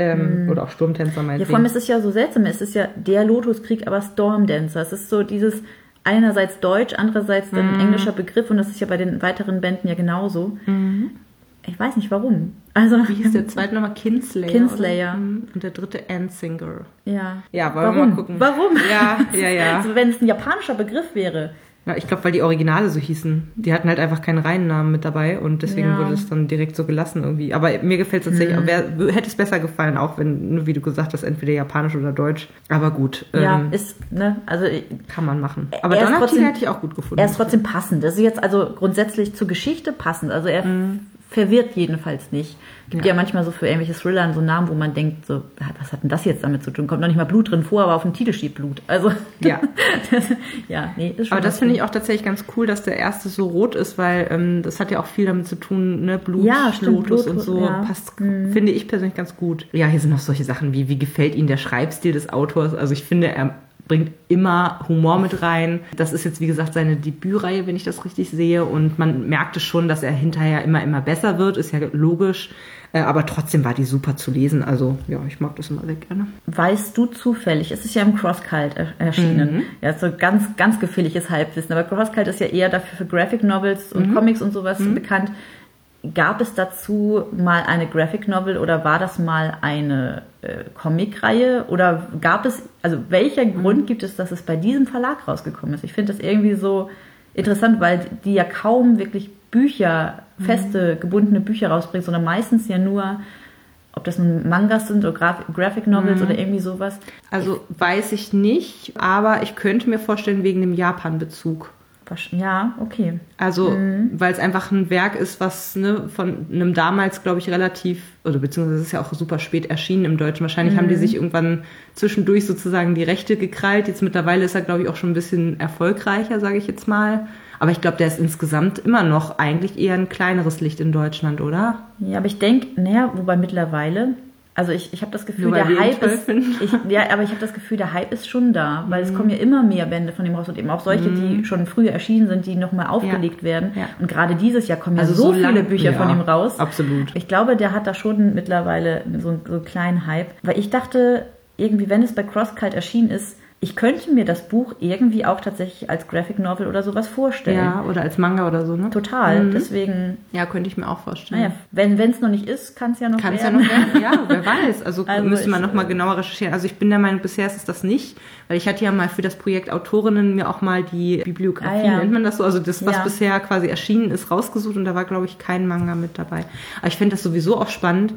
Ähm, Oder auch Sturmtänzer Ja, meinetwegen. vor allem ist es ja so seltsam. Es ist ja der Lotuskrieg, aber Stormdancer. Es ist so dieses einerseits deutsch, andererseits dann ein englischer Begriff und das ist ja bei den weiteren Bänden ja genauso. Ich weiß nicht warum. Also, Wie hieß der [LAUGHS] zweite nochmal? Kinslayer. Kinslayer. Oder? Mhm. Und der dritte Ansinger. ja. Ja, wollen Warum? wir mal gucken. Warum? Ja, ja, [LAUGHS] ja. Also, wenn es ein japanischer Begriff wäre. Ja, ich glaube, weil die Originale so hießen. Die hatten halt einfach keinen Reihennamen mit dabei und deswegen Ja. Mhm. wurde es dann direkt so gelassen irgendwie. Aber mir gefällt es tatsächlich, auch. Wär, hätte es besser gefallen, auch wenn, wie du gesagt hast, entweder japanisch oder deutsch. Aber gut, Ja, ähm, ist, ne, also kann man machen. Aber er Donnertiger hätte ich auch gut gefunden. er ist trotzdem passend. Das ist jetzt also grundsätzlich zur Geschichte passend. Also er verwirrt jedenfalls nicht. Gibt ja. Ja. manchmal so für irgendwelche Thriller so Namen, wo man denkt, so, was hat denn das jetzt damit zu tun? Kommt noch nicht mal Blut drin vor, aber auf dem Titel steht Blut. Also [LAUGHS] Ja. das, [LAUGHS] ja, nee, ist schon Aber das finde ich auch tatsächlich ganz cool, dass der erste so rot ist, weil ähm, das hat ja auch viel damit zu tun, ne, Blut, Ja, stimmt, Lotus Blut, und so. ja. Mhm. Passt, finde ich persönlich ganz gut. Ja, hier sind noch solche Sachen wie, wie gefällt Ihnen der Schreibstil des Autors? Also ich finde, er bringt immer Humor mit rein. Das ist jetzt, wie gesagt, seine Debütreihe, wenn ich das richtig sehe. Und man merkte schon, dass er hinterher immer, immer besser wird. Ist ja logisch. Äh, Aber trotzdem war die super zu lesen. Also ja, ich mag das immer sehr gerne. Weißt du zufällig, es ist ja im Crosscult er erschienen, ja, so ganz, ganz gefährliches Halbwissen, aber Crosscult ist ja eher dafür für Graphic Novels und Comics und sowas bekannt. Gab es dazu mal eine Graphic Novel oder war das mal eine äh, Comicreihe oder gab es, also welcher Grund gibt es, dass es bei diesem Verlag rausgekommen ist? Ich finde das irgendwie so interessant, weil die ja kaum wirklich Bücher, feste, gebundene Bücher rausbringen, sondern meistens ja nur ob das nun Mangas sind oder Graf Graphic Novels oder irgendwie sowas. Also weiß ich nicht, aber ich könnte mir vorstellen, wegen dem Japan-Bezug. Ja, okay. Also, Mhm. weil es einfach ein Werk ist, was ne, von einem damals, glaube ich, relativ, oder beziehungsweise es ist ja auch super spät erschienen im Deutschen. Wahrscheinlich haben die Mhm. sich irgendwann zwischendurch sozusagen die Rechte gekrallt. Jetzt mittlerweile ist er, glaube ich, auch schon ein bisschen erfolgreicher, sage ich jetzt mal. Aber ich glaube, der ist insgesamt immer noch eigentlich eher ein kleineres Licht in Deutschland, oder? Ja, aber ich denke, naja, wobei mittlerweile, Also ich, ich habe das Gefühl, der Hype ist. Ich, ja, aber ich habe das Gefühl, der Hype ist schon da, weil es kommen ja immer mehr Bände von ihm raus und eben auch solche, die schon früher erschienen sind, die nochmal aufgelegt werden. Ja. Und gerade dieses Jahr kommen ja Also so, so viele lang- Bücher ja, von ihm raus. absolut. Ich glaube, der hat da schon mittlerweile so, so einen kleinen Hype. Weil ich dachte, irgendwie, wenn es bei CrossCult erschienen ist, ich könnte mir das Buch irgendwie auch tatsächlich als Graphic Novel oder sowas vorstellen. Ja, oder als Manga oder so, ne? Total. Mhm. Deswegen, Ja, könnte ich mir auch vorstellen. naja, wenn es noch nicht ist, kann es ja noch Kann es ja werden. noch werden. Ja, wer weiß. Also, [LAUGHS] Also müsste man ich, noch mal genauer recherchieren. Also ich bin der Meinung, bisher ist es das nicht, weil ich hatte ja mal für das Projekt Autorinnen mir auch mal die Bibliografie, Ah, ja. nennt man das so, also das, was Ja. bisher quasi erschienen ist, rausgesucht und da war, glaube ich, kein Manga mit dabei. Aber ich finde das sowieso auch spannend.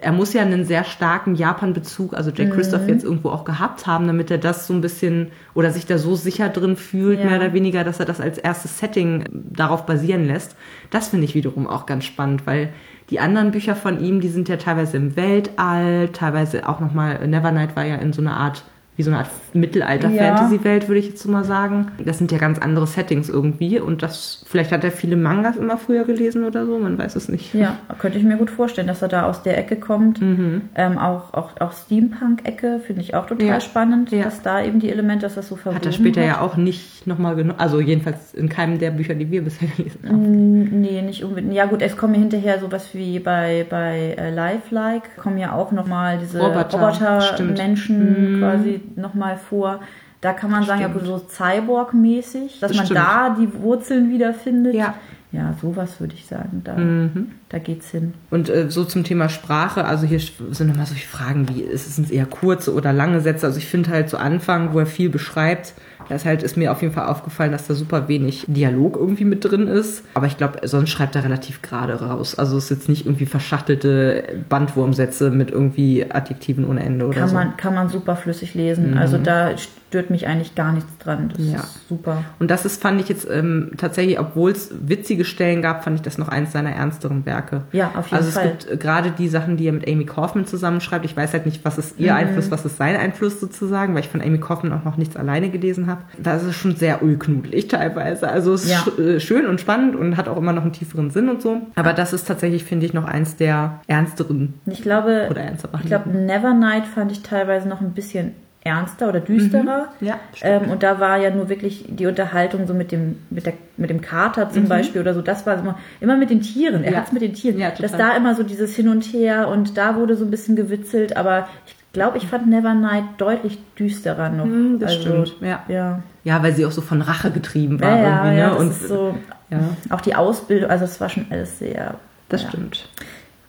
Er muss ja einen sehr starken Japan-Bezug, also Mhm. Jack Christoph jetzt irgendwo auch gehabt haben, damit er das so ein bisschen oder sich da so sicher drin fühlt, Ja. mehr oder weniger, dass er das als erstes Setting darauf basieren lässt. Das finde ich wiederum auch ganz spannend, weil die anderen Bücher von ihm, die sind ja teilweise im Weltall, teilweise auch nochmal, Nevernight war ja in so einer Art, wie so eine Art Mittelalter-Fantasy-Welt, würde ich jetzt so mal sagen. Das sind ja ganz andere Settings irgendwie und das, vielleicht hat er viele Mangas immer früher gelesen oder so, man weiß es nicht. Ja, könnte ich mir gut vorstellen, dass er da aus der Ecke kommt. Mhm. Ähm, auch auch, auch Steampunk-Ecke finde ich auch total Ja. spannend, Ja. dass da eben die Elemente, dass das so verbunden Hat er später ja auch nicht nochmal genommen, also jedenfalls in keinem der Bücher, die wir bisher gelesen haben. Nee, nicht unbedingt. Ja gut, es kommen ja hinterher sowas wie bei, bei äh, Lifelike, kommen ja auch nochmal diese Roboter, stimmt. Roboter-Menschen Mhm. quasi nochmal vor. Da kann man sagen, ja Stimmt. gut, so Cyborg-mäßig, dass Das man stimmt. da die Wurzeln wiederfindet. Ja. Ja, sowas würde ich sagen, da, Mhm. Da geht's hin. Und äh, so zum Thema Sprache, also hier sind nochmal solche Fragen wie, ist es eher kurze oder lange Sätze? Also ich finde halt zu Anfang, wo er viel beschreibt, da ist halt, ist mir auf jeden Fall aufgefallen, dass da super wenig Dialog irgendwie mit drin ist. Aber ich glaube, sonst schreibt er relativ gerade raus. Also es ist jetzt nicht irgendwie verschachtelte Bandwurmsätze mit irgendwie Adjektiven ohne Ende oder Kann so. man, kann man super flüssig lesen. Also da stört mich eigentlich gar nichts dran. Das Ja. ist super. Und das ist, fand ich jetzt ähm, tatsächlich, obwohl es witzige Stellen gab, fand ich das noch eins seiner ernsteren Werke. Ja, auf jeden also Fall. es gibt äh, gerade die Sachen, die er mit Amy Kaufman zusammenschreibt. Ich weiß halt nicht, was ist Mhm. ihr Einfluss, was ist sein Einfluss sozusagen, weil ich von Amy Kaufman auch noch nichts alleine gelesen habe. Da ist es schon sehr ulknudelig teilweise. Also es ist Ja. sch äh, schön und spannend und hat auch immer noch einen tieferen Sinn und so. Aber das ist tatsächlich, finde ich, noch eins der ernsteren Ich glaube, oder ich glaube, Nevernight fand ich teilweise noch ein bisschen ernster oder düsterer. Ja, ähm, und da war ja nur wirklich die Unterhaltung so mit dem, mit der, mit dem Kater zum Beispiel oder so. Das war immer, immer mit den Tieren. Er Mhm. Ja. hat's mit den Tieren. Ja, dass da immer so dieses Hin und Her und da wurde so ein bisschen gewitzelt. Aber ich glaube, ich fand Nevernight deutlich düsterer noch. Hm, das also, stimmt, ja. Ja. Ja, weil sie auch so von Rache getrieben war Ja, irgendwie, ne? ja, und so, auch die Ausbildung, also es war schon alles sehr. Das stimmt.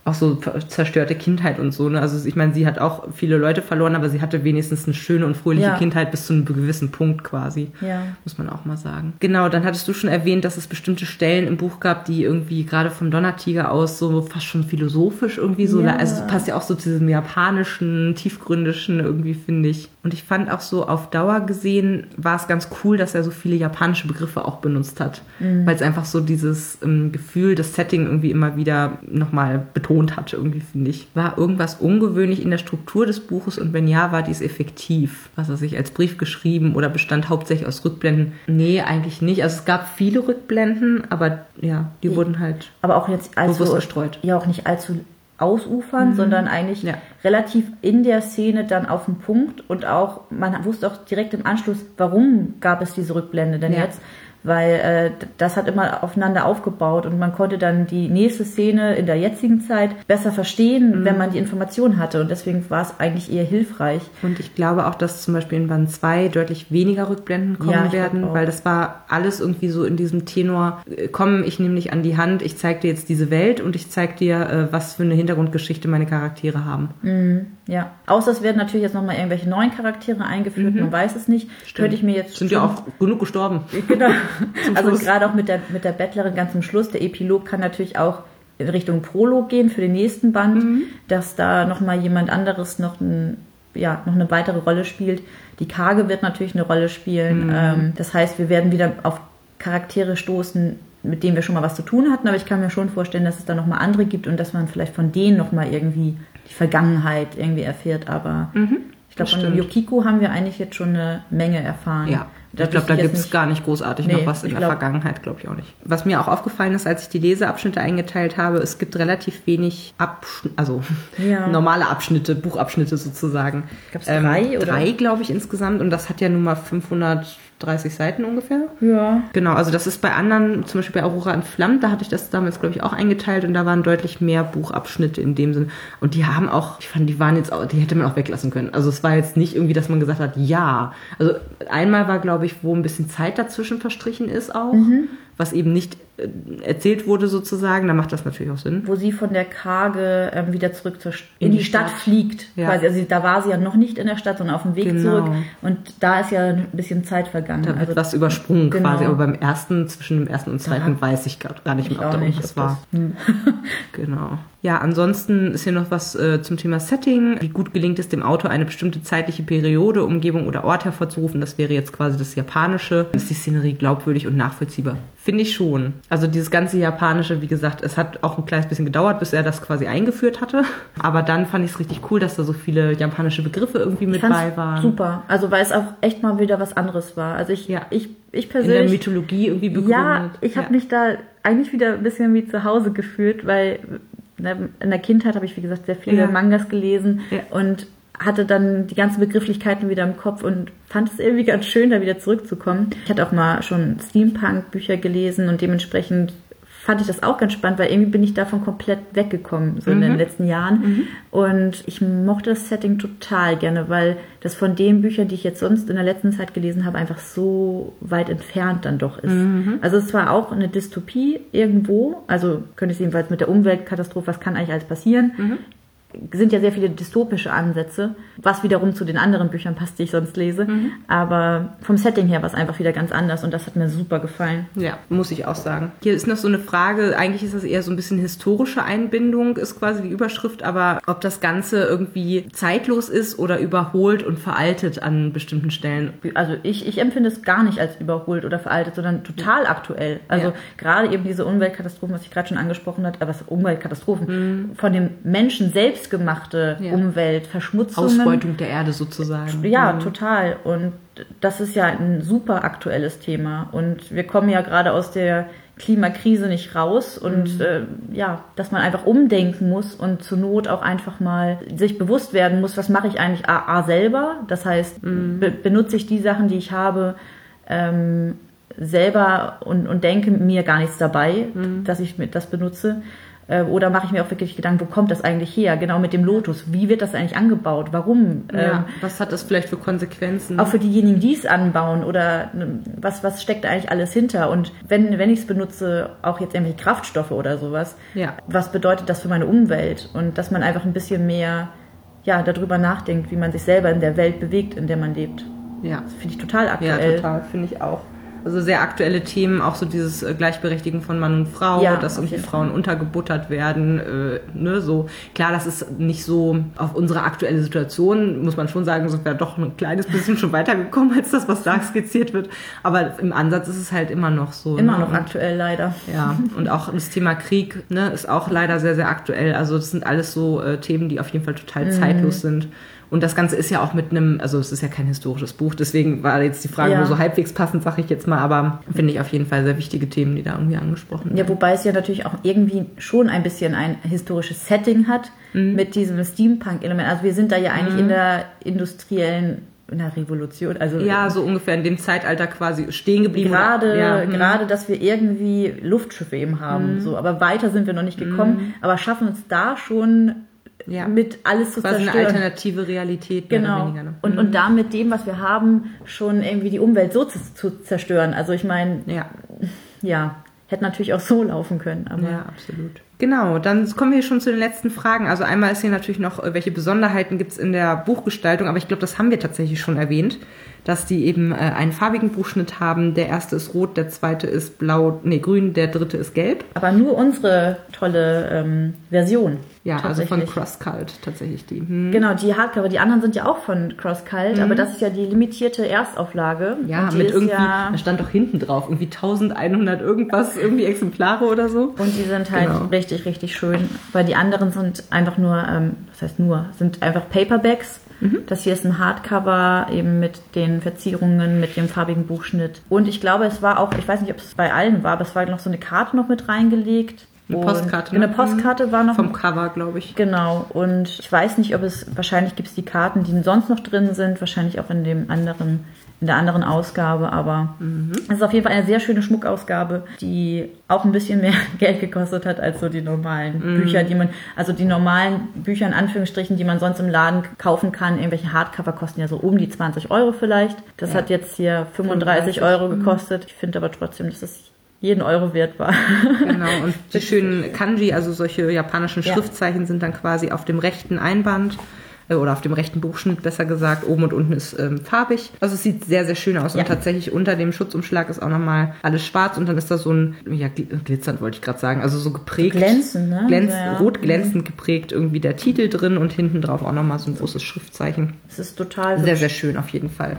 Auch so zerstörte Kindheit und so. Ne? Also ich meine, sie hat auch viele Leute verloren, aber sie hatte wenigstens eine schöne und fröhliche Ja. Kindheit bis zu einem gewissen Punkt quasi. Ja. Muss man auch mal sagen. Genau, dann hattest du schon erwähnt, dass es bestimmte Stellen im Buch gab, die irgendwie gerade vom Donnertiger aus so fast schon philosophisch irgendwie so, Ja. also es passt ja auch so zu diesem japanischen, tiefgründischen irgendwie, finde ich. Und ich fand auch so auf Dauer gesehen, war es ganz cool, dass er so viele japanische Begriffe auch benutzt hat. Mhm. Weil es einfach so dieses ähm, Gefühl, das Setting irgendwie immer wieder nochmal betont hat, irgendwie, finde ich. War irgendwas ungewöhnlich in der Struktur des Buches und wenn ja, war dies effektiv? Was er sich als Brief geschrieben oder bestand hauptsächlich aus Rückblenden? Nee, eigentlich nicht. Also es gab viele Rückblenden, aber ja, die Die- wurden halt Aber auch jetzt allzu, bewusst gestreut. ja auch nicht allzu ausufern, sondern eigentlich Mhm. Ja. relativ in der Szene dann auf den Punkt und auch, man wusste auch direkt im Anschluss, warum gab es diese Rückblende denn Ja. jetzt? Weil äh, das hat immer aufeinander aufgebaut und man konnte dann die nächste Szene in der jetzigen Zeit besser verstehen, Mhm. wenn man die Information hatte. Und deswegen war es eigentlich eher hilfreich. Und ich glaube auch, dass zum Beispiel in Band 2 deutlich weniger Rückblenden kommen Ja, werden, weil das war alles irgendwie so in diesem Tenor, äh, komm, ich nehme dich an die Hand, ich zeig dir jetzt diese Welt und ich zeig dir, äh, was für eine Hintergrundgeschichte meine Charaktere haben. Ja. Außer es werden natürlich jetzt nochmal irgendwelche neuen Charaktere eingeführt, man weiß es nicht. Könnte ich mir jetzt Mhm. Sind ja auch genug gestorben. [LAUGHS] Genau. Also gerade auch mit der, mit der Bettlerin ganz zum Schluss. Der Epilog kann natürlich auch in Richtung Prolog gehen für den nächsten Band, Mhm. dass da nochmal jemand anderes noch, ein, ja, noch eine weitere Rolle spielt. Die Kage wird natürlich eine Rolle spielen. Mhm. Ähm, das heißt, wir werden wieder auf Charaktere stoßen, mit denen wir schon mal was zu tun hatten, aber ich kann mir schon vorstellen, dass es da nochmal andere gibt und dass man vielleicht von denen nochmal irgendwie die Vergangenheit irgendwie erfährt. Aber ich glaube, von. Yukiko haben wir eigentlich jetzt schon eine Menge erfahren. Ja. Ich glaube, da gibt es gar nicht großartig nee, noch was in der glaub, Vergangenheit, glaube ich auch nicht. Was mir auch aufgefallen ist, als ich die Leseabschnitte eingeteilt habe, es gibt relativ wenig Abschnitte, also [LAUGHS] ja. normale Abschnitte, Buchabschnitte sozusagen. Gab es drei? Ähm, drei, glaube ich, insgesamt. Und das hat ja nun mal 500 30 Seiten ungefähr. Ja. Genau, also das ist bei anderen, zum Beispiel bei Aurora entflammt, da hatte ich das damals, glaube ich, auch eingeteilt und da waren deutlich mehr Buchabschnitte in dem Sinn. Und die haben auch, ich fand, die waren jetzt auch, die hätte man auch weglassen können. Also es war jetzt nicht irgendwie, dass man gesagt hat, ja. Also einmal war, glaube ich, wo ein bisschen Zeit dazwischen verstrichen ist auch. Mhm was eben nicht erzählt wurde sozusagen, dann macht das natürlich auch Sinn. Wo sie von der Karge ähm, wieder zurück zur in, in die, die Stadt, Stadt, fliegt. Ja. Quasi. Also da war sie ja noch nicht in der Stadt, sondern auf dem Weg genau. zurück. Und da ist ja ein bisschen Zeit vergangen. Da wird also, was übersprungen genau. quasi. Aber beim ersten, zwischen dem ersten und zweiten, da weiß ich gar nicht mehr, ob da irgendwas war. Hm. [LAUGHS] genau. Ja, ansonsten ist hier noch was äh, zum Thema Setting. Wie gut gelingt es dem Autor, eine bestimmte zeitliche Periode, Umgebung oder Ort hervorzurufen? Das wäre jetzt quasi das Japanische. Ist die Szenerie glaubwürdig und nachvollziehbar? Finde ich schon. Also dieses ganze Japanische, wie gesagt, es hat auch ein kleines bisschen gedauert, bis er das quasi eingeführt hatte. Aber dann fand ich es richtig cool, dass da so viele japanische Begriffe irgendwie mit bei waren. Super. Also weil es auch echt mal wieder was anderes war. Also ich, ja. ich, ich persönlich. In der Mythologie irgendwie begründet. Ja, ich habe ja. mich da eigentlich wieder ein bisschen wie zu Hause gefühlt, weil ne, in der Kindheit habe ich, wie gesagt, sehr viele ja. Mangas gelesen und hatte dann die ganzen Begrifflichkeiten wieder im Kopf und fand es irgendwie ganz schön, da wieder zurückzukommen. Ich hatte auch mal schon Steampunk-Bücher gelesen und dementsprechend fand ich das auch ganz spannend, weil irgendwie bin ich davon komplett weggekommen, so mhm. in den mhm. letzten Jahren. Mhm. Und ich mochte das Setting total gerne, weil das von den Büchern, die ich jetzt sonst in der letzten Zeit gelesen habe, einfach so weit entfernt dann doch ist. Mhm. Also es war auch eine Dystopie irgendwo, also könnte es jedenfalls mit der Umweltkatastrophe, was kann eigentlich alles passieren? Sind ja sehr viele dystopische Ansätze, was wiederum zu den anderen Büchern passt, die ich sonst lese. Mhm. Aber vom Setting her war es einfach wieder ganz anders und das hat mir super gefallen. Ja, muss ich auch sagen. Hier ist noch so eine Frage, eigentlich ist das eher so ein bisschen historische Einbindung, ist quasi die Überschrift, aber ob das Ganze irgendwie zeitlos ist oder überholt und veraltet an bestimmten Stellen. Also ich, ich empfinde es gar nicht als überholt oder veraltet, sondern total aktuell. Also ja. gerade eben diese Umweltkatastrophen, was ich gerade schon angesprochen habe, was Umweltkatastrophen mhm. von dem Menschen selbst selbstgemachte ja. Umwelt, Verschmutzung. Ausbeutung der Erde sozusagen. Ja, mhm. total. Und das ist ja ein super aktuelles Thema. Und wir kommen ja gerade aus der Klimakrise nicht raus und mhm. äh, ja, dass man einfach umdenken muss und zur Not auch einfach mal sich bewusst werden muss, was mache ich eigentlich A, A selber? Das heißt, mhm. be benutze ich die Sachen, die ich habe, ähm, selber und, und denke mir gar nichts dabei, mhm. dass ich das benutze. Äh, oder mache ich mir auch wirklich Gedanken, wo kommt das eigentlich her? Genau mit dem Lotus. Wie wird das eigentlich angebaut? Warum? Ja, ähm, was hat das vielleicht für Konsequenzen? Auch für diejenigen, die es anbauen oder ne, was, was steckt da eigentlich alles hinter? Und wenn, wenn ich es benutze, auch jetzt irgendwie Kraftstoffe oder sowas, ja. was bedeutet das für meine Umwelt? Und dass man einfach ein bisschen mehr ja, darüber nachdenkt, wie man sich selber in der Welt bewegt, in der man lebt. Ja. Das finde ich total aktuell. Ja, total, finde ich auch. Also sehr aktuelle Themen, auch so dieses äh, Gleichberechtigen von Mann und Frau, ja, dass irgendwie Frauen untergebuttert werden. Äh, ne, so klar, das ist nicht so auf unsere aktuelle Situation, muss man schon sagen, sind wir doch ein kleines bisschen schon weitergekommen als das, was da skizziert wird. Aber im Ansatz ist es halt immer noch so. Immer ne? noch aktuell leider. Ja, und auch das Thema Krieg ne, ist auch leider sehr, sehr aktuell. Also das sind alles so äh, Themen, die auf jeden Fall total mhm. zeitlos sind. Und das Ganze ist ja auch mit einem, also es ist ja kein historisches Buch, deswegen war jetzt die Frage ja. nur so halbwegs passend, sage ich jetzt mal, aber finde ich auf jeden Fall sehr wichtige Themen, die da irgendwie angesprochen werden. Ja, wobei es ja natürlich auch irgendwie schon ein bisschen ein historisches Setting hat mhm. mit diesem Steampunk-Element. Also wir sind da ja eigentlich mhm. in der industriellen in der Revolution, also ja, so ungefähr in dem Zeitalter quasi stehen geblieben. Gerade, ja, mhm. gerade, dass wir irgendwie Luftschiffe eben haben, mhm. so, aber weiter sind wir noch nicht gekommen, mhm. aber schaffen uns da schon ja. mit alles zu Quasi zerstören. eine alternative Realität. Genau. Weniger, ne? und, mhm. und da mit dem, was wir haben, schon irgendwie die Umwelt so zu, zu zerstören. Also ich meine, ja. ja, hätte natürlich auch so [LAUGHS] laufen können. Aber ja, absolut. Genau, dann kommen wir schon zu den letzten Fragen. Also einmal ist hier natürlich noch, äh, welche Besonderheiten gibt es in der Buchgestaltung, aber ich glaube, das haben wir tatsächlich schon erwähnt, dass die eben äh, einen farbigen Buchschnitt haben. Der erste ist rot, der zweite ist blau, nee, grün, der dritte ist gelb. Aber nur unsere tolle ähm, Version. Ja, also von Tatsächlich. Crosscult tatsächlich die. Hm. Genau, die Hardcover, die anderen sind ja auch von CrossCult, aber das ist ja die limitierte Erstauflage. Mhm. Ja, mit irgendwie, Ja, da stand doch hinten drauf, irgendwie 1100 irgendwas, irgendwie Exemplare oder so. und die sind halt Genau. richtig, richtig schön, weil die anderen sind einfach nur, ähm, was heißt nur, sind einfach Paperbacks. Mhm. Das hier ist ein Hardcover eben mit den Verzierungen, mit dem farbigen Buchschnitt. Und ich glaube, es war auch, ich weiß nicht, ob es bei allen war, aber es war noch so eine Karte noch mit reingelegt. Eine Postkarte, ne? Eine Postkarte war noch Vom Cover, glaube ich. Genau, und ich weiß nicht, ob es, wahrscheinlich gibt es die Karten, die sonst noch drin sind, wahrscheinlich auch in dem anderen, in der anderen Ausgabe, aber es ist auf jeden Fall eine sehr schöne Schmuckausgabe, die auch ein bisschen [LAUGHS] mehr Geld gekostet hat als so die normalen Bücher, die man, also die normalen Bücher in Anführungsstrichen, die man sonst im Laden kaufen kann, irgendwelche Hardcover kosten ja so um die 20 Euro vielleicht. Das Ja. hat jetzt hier 35 Euro gekostet. Ich finde aber trotzdem, dass es jeden Euro wert war. Genau, und [LAUGHS] die schönen Kanji, also solche japanischen Ja. Schriftzeichen, sind dann quasi auf dem rechten Einband äh, oder auf dem rechten Buchschnitt besser gesagt. Oben und unten ist ähm, farbig. Also es sieht sehr, sehr schön aus. Ja. Und tatsächlich unter dem Schutzumschlag ist auch nochmal alles schwarz und dann ist da so ein, ja, gl- glitzernd wollte ich gerade sagen, also so geprägt. Glänzend, ne? Glänz, Ja, ja. Rot glänzend geprägt irgendwie der Titel drin und hinten drauf auch nochmal so ein großes Schriftzeichen. Es ist total Sehr, sehr schön auf jeden Fall.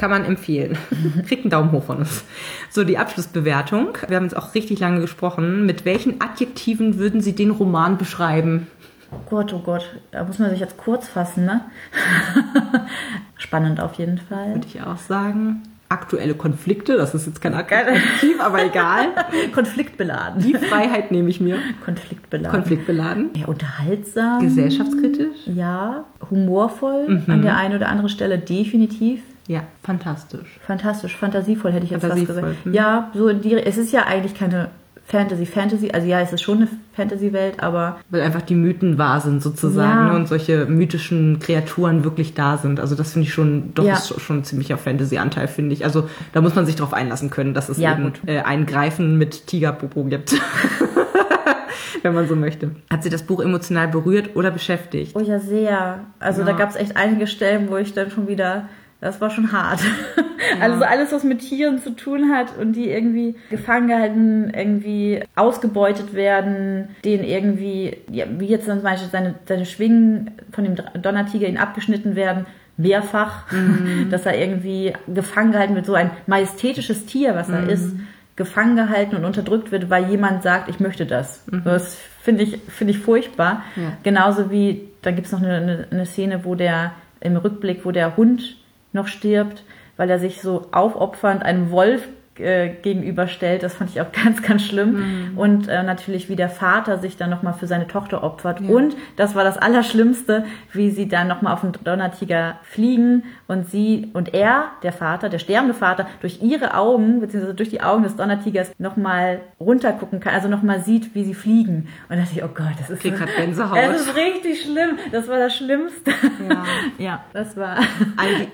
Kann man empfehlen. [LAUGHS] Kriegt einen Daumen hoch von uns. So, die Abschlussbewertung. Wir haben jetzt auch richtig lange gesprochen. Mit welchen Adjektiven würden Sie den Roman beschreiben? Oh Gott, oh Gott, da muss man sich jetzt kurz fassen, ne? [LAUGHS] Spannend auf jeden Fall. Würde ich auch sagen. Aktuelle Konflikte, das ist jetzt kein Adjektiv, aber egal. [LAUGHS] Konfliktbeladen. Die Freiheit nehme ich mir. Konfliktbeladen. Konfliktbeladen. Ja, unterhaltsam. Gesellschaftskritisch. Ja, humorvoll Mhm. an der einen oder anderen Stelle definitiv. Ja, fantastisch. Fantastisch, fantasievoll hätte ich jetzt fast gesagt. hm. Ja, so die, es ist ja eigentlich keine Fantasy, Fantasy, also ja, es ist schon eine Fantasy-Welt, aber Weil einfach die Mythen wahr sind sozusagen Ja. ne, und solche mythischen Kreaturen wirklich da sind. Also das finde ich schon, doch Ja. ist schon ein ziemlicher Fantasy-Anteil, finde ich. Also da muss man sich drauf einlassen können, dass es Ja, eben äh, ein Greifen mit Tigerpopo gibt. [LAUGHS] Wenn man so möchte. Hat sie das Buch emotional berührt oder beschäftigt? oh ja, sehr. Also Ja. da gab es echt einige Stellen, wo ich dann schon wieder, das war schon hart. [LAUGHS] Also alles, was mit Tieren zu tun hat und die irgendwie gefangen gehalten, irgendwie ausgebeutet werden, denen irgendwie, ja, wie jetzt zum Beispiel seine, seine Schwingen von dem Donnertiger ihnen abgeschnitten werden, mehrfach, [LAUGHS] dass er irgendwie gefangen gehalten wird, so ein majestätisches Tier, was er ist, gefangen gehalten und unterdrückt wird, weil jemand sagt, ich möchte das. Das finde ich, finde ich furchtbar. Ja. Genauso wie, da gibt es noch eine, eine, eine Szene, wo der, im Rückblick, wo der Hund noch stirbt, weil er sich so aufopfernd einem Wolf äh, gegenüberstellt. Das fand ich auch [LAUGHS] ganz, ganz schlimm. Und äh, natürlich, wie der Vater sich dann nochmal für seine Tochter opfert. Und das war das Allerschlimmste, wie sie dann nochmal auf den Donnertiger fliegen und sie und er, der Vater, der sterbende Vater, durch ihre Augen, beziehungsweise durch die Augen des Donnertigers nochmal runtergucken kann, also nochmal sieht, wie sie fliegen. Und da dachte ich, oh Gott, das ist Gänsehaut. Es ist richtig schlimm. Das war das Schlimmste. Ja. [LAUGHS] Ja, das war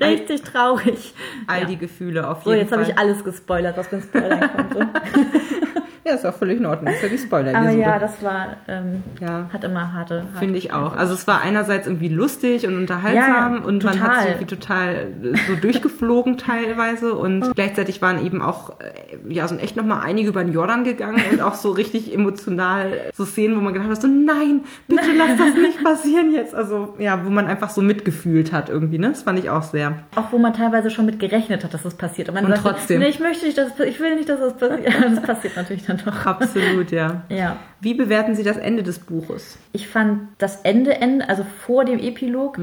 die- richtig traurig. All ja. die Gefühle auf So, jeden jetzt habe Fall. ich alles gespoilert, was man spoilern konnte. [LAUGHS] ja, ist auch völlig in Ordnung. Ist ja die spoiler Aber ja, das war, ähm, Ja. hat immer harte. harte Finde ich auch. Also es war einerseits irgendwie lustig und unterhaltsam Ja, und man hat total. sich irgendwie total äh, so durchgeflogen [LAUGHS] teilweise und gleichzeitig waren eben auch, äh, ja, sind echt nochmal einige über den Jordan gegangen und auch so richtig emotional so Szenen, wo man gedacht hat, so nein, bitte lass das nicht passieren jetzt. Also ja, wo man einfach so mitgefühlt hat irgendwie, ne? Das fand ich auch sehr. Auch wo man teilweise schon mit gerechnet hat, dass das passiert. Und man Und sagte, trotzdem. Nee, ich möchte nicht, dass es, ich will nicht, dass das passiert. [LAUGHS] Ja, das passiert natürlich dann doch. Absolut, ja. [LAUGHS] Ja. Wie bewerten Sie das Ende des Buches? Ich fand das Ende, Ende also vor dem Epilog,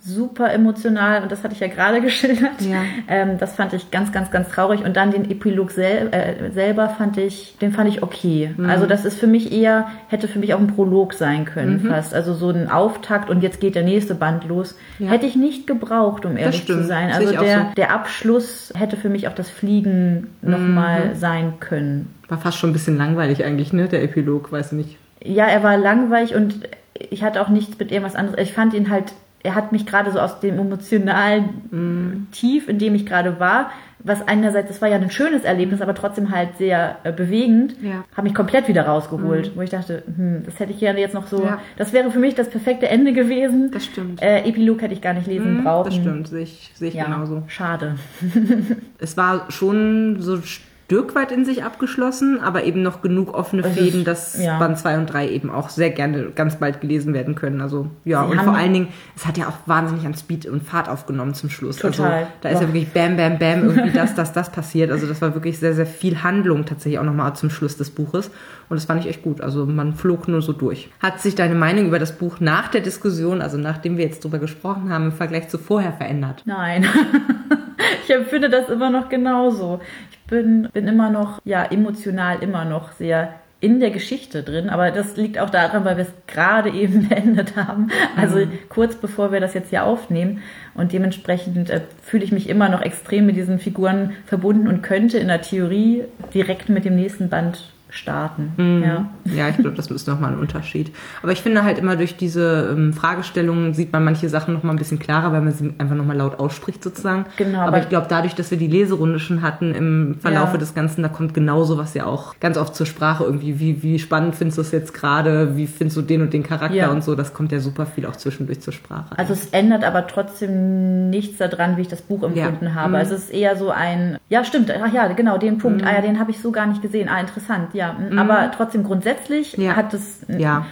super emotional und das hatte ich ja gerade [LAUGHS] geschildert. Ja. Ähm, das fand ich ganz, ganz, ganz traurig und dann den Epilog sel äh, selber fand ich, den fand ich okay. Also das ist für mich eher, hätte für mich auch ein Prolog sein können fast. Also so ein Auftakt und jetzt geht der nächste Band los. Ja. Hätte ich nicht gebraucht, um ehrlich zu sein. Also der, so. der Abschluss hätte für mich auch das Fliegen nochmal sein können. War fast schon ein bisschen langweilig eigentlich, ne? Der Epilog, weiß ich nicht. Ja, er war langweilig und ich hatte auch nichts mit irgendwas anderes. Ich fand ihn halt, er hat mich gerade so aus dem emotionalen Tief, in dem ich gerade war, was einerseits, das war ja ein schönes Erlebnis, aber trotzdem halt sehr äh, bewegend, Ja. hat mich komplett wieder rausgeholt, wo ich dachte, hm, das hätte ich gerne jetzt noch so, Ja. das wäre für mich das perfekte Ende gewesen. Das stimmt. Äh, Epilog hätte ich gar nicht lesen brauchen. Das stimmt, sehe ich, sehe ich Ja, genauso. schade. [LAUGHS] Es war schon so Stück weit in sich abgeschlossen, aber eben noch genug offene ist- Fäden, dass ja. Band 2 und 3 eben auch sehr gerne ganz bald gelesen werden können. Also ja, Sie und vor allen Dingen, es hat ja auch wahnsinnig an Speed und Fahrt aufgenommen zum Schluss. Total. Also, da ist ja Doch. wirklich bam, bam, bam, irgendwie das, das, das passiert. Also das war wirklich sehr, sehr viel Handlung tatsächlich auch nochmal zum Schluss des Buches. Und das fand ich echt gut. Also man flog nur so durch. Hat sich deine Meinung über das Buch nach der Diskussion, also nachdem wir jetzt drüber gesprochen haben, im Vergleich zu vorher verändert? Nein. [LAUGHS] ich empfinde das immer noch genauso. Ich bin, bin immer noch, ja, emotional immer noch sehr in der Geschichte drin, aber das liegt auch daran, weil wir es gerade [LAUGHS] eben beendet haben, also kurz bevor wir das jetzt hier aufnehmen und dementsprechend äh, fühle ich mich immer noch extrem mit diesen Figuren verbunden und könnte in der Theorie direkt mit dem nächsten Band starten. Ja. Ja, ich glaube, das ist nochmal ein Unterschied. Aber ich finde halt immer durch diese ähm, Fragestellungen sieht man manche Sachen nochmal ein bisschen klarer, weil man sie einfach nochmal laut ausspricht sozusagen. Genau, Aber ich glaube, dadurch, dass wir die Leserunde schon hatten im Verlaufe Ja. des Ganzen, da kommt genau sowas ja auch ganz oft zur Sprache irgendwie. Wie, wie spannend findest du es jetzt gerade? Wie findest du den und den Charakter Ja. und so? Das kommt ja super viel auch zwischendurch zur Sprache. Also es ändert aber trotzdem nichts daran, wie ich das Buch empfunden Ja. habe. Mhm. Also es ist eher so ein, ja stimmt, ach ja, genau, den Punkt, ah ja, den habe ich so gar nicht gesehen, ah interessant, ja. Aber trotzdem grundsätzlich Mhm. Ja. hat es, Ja.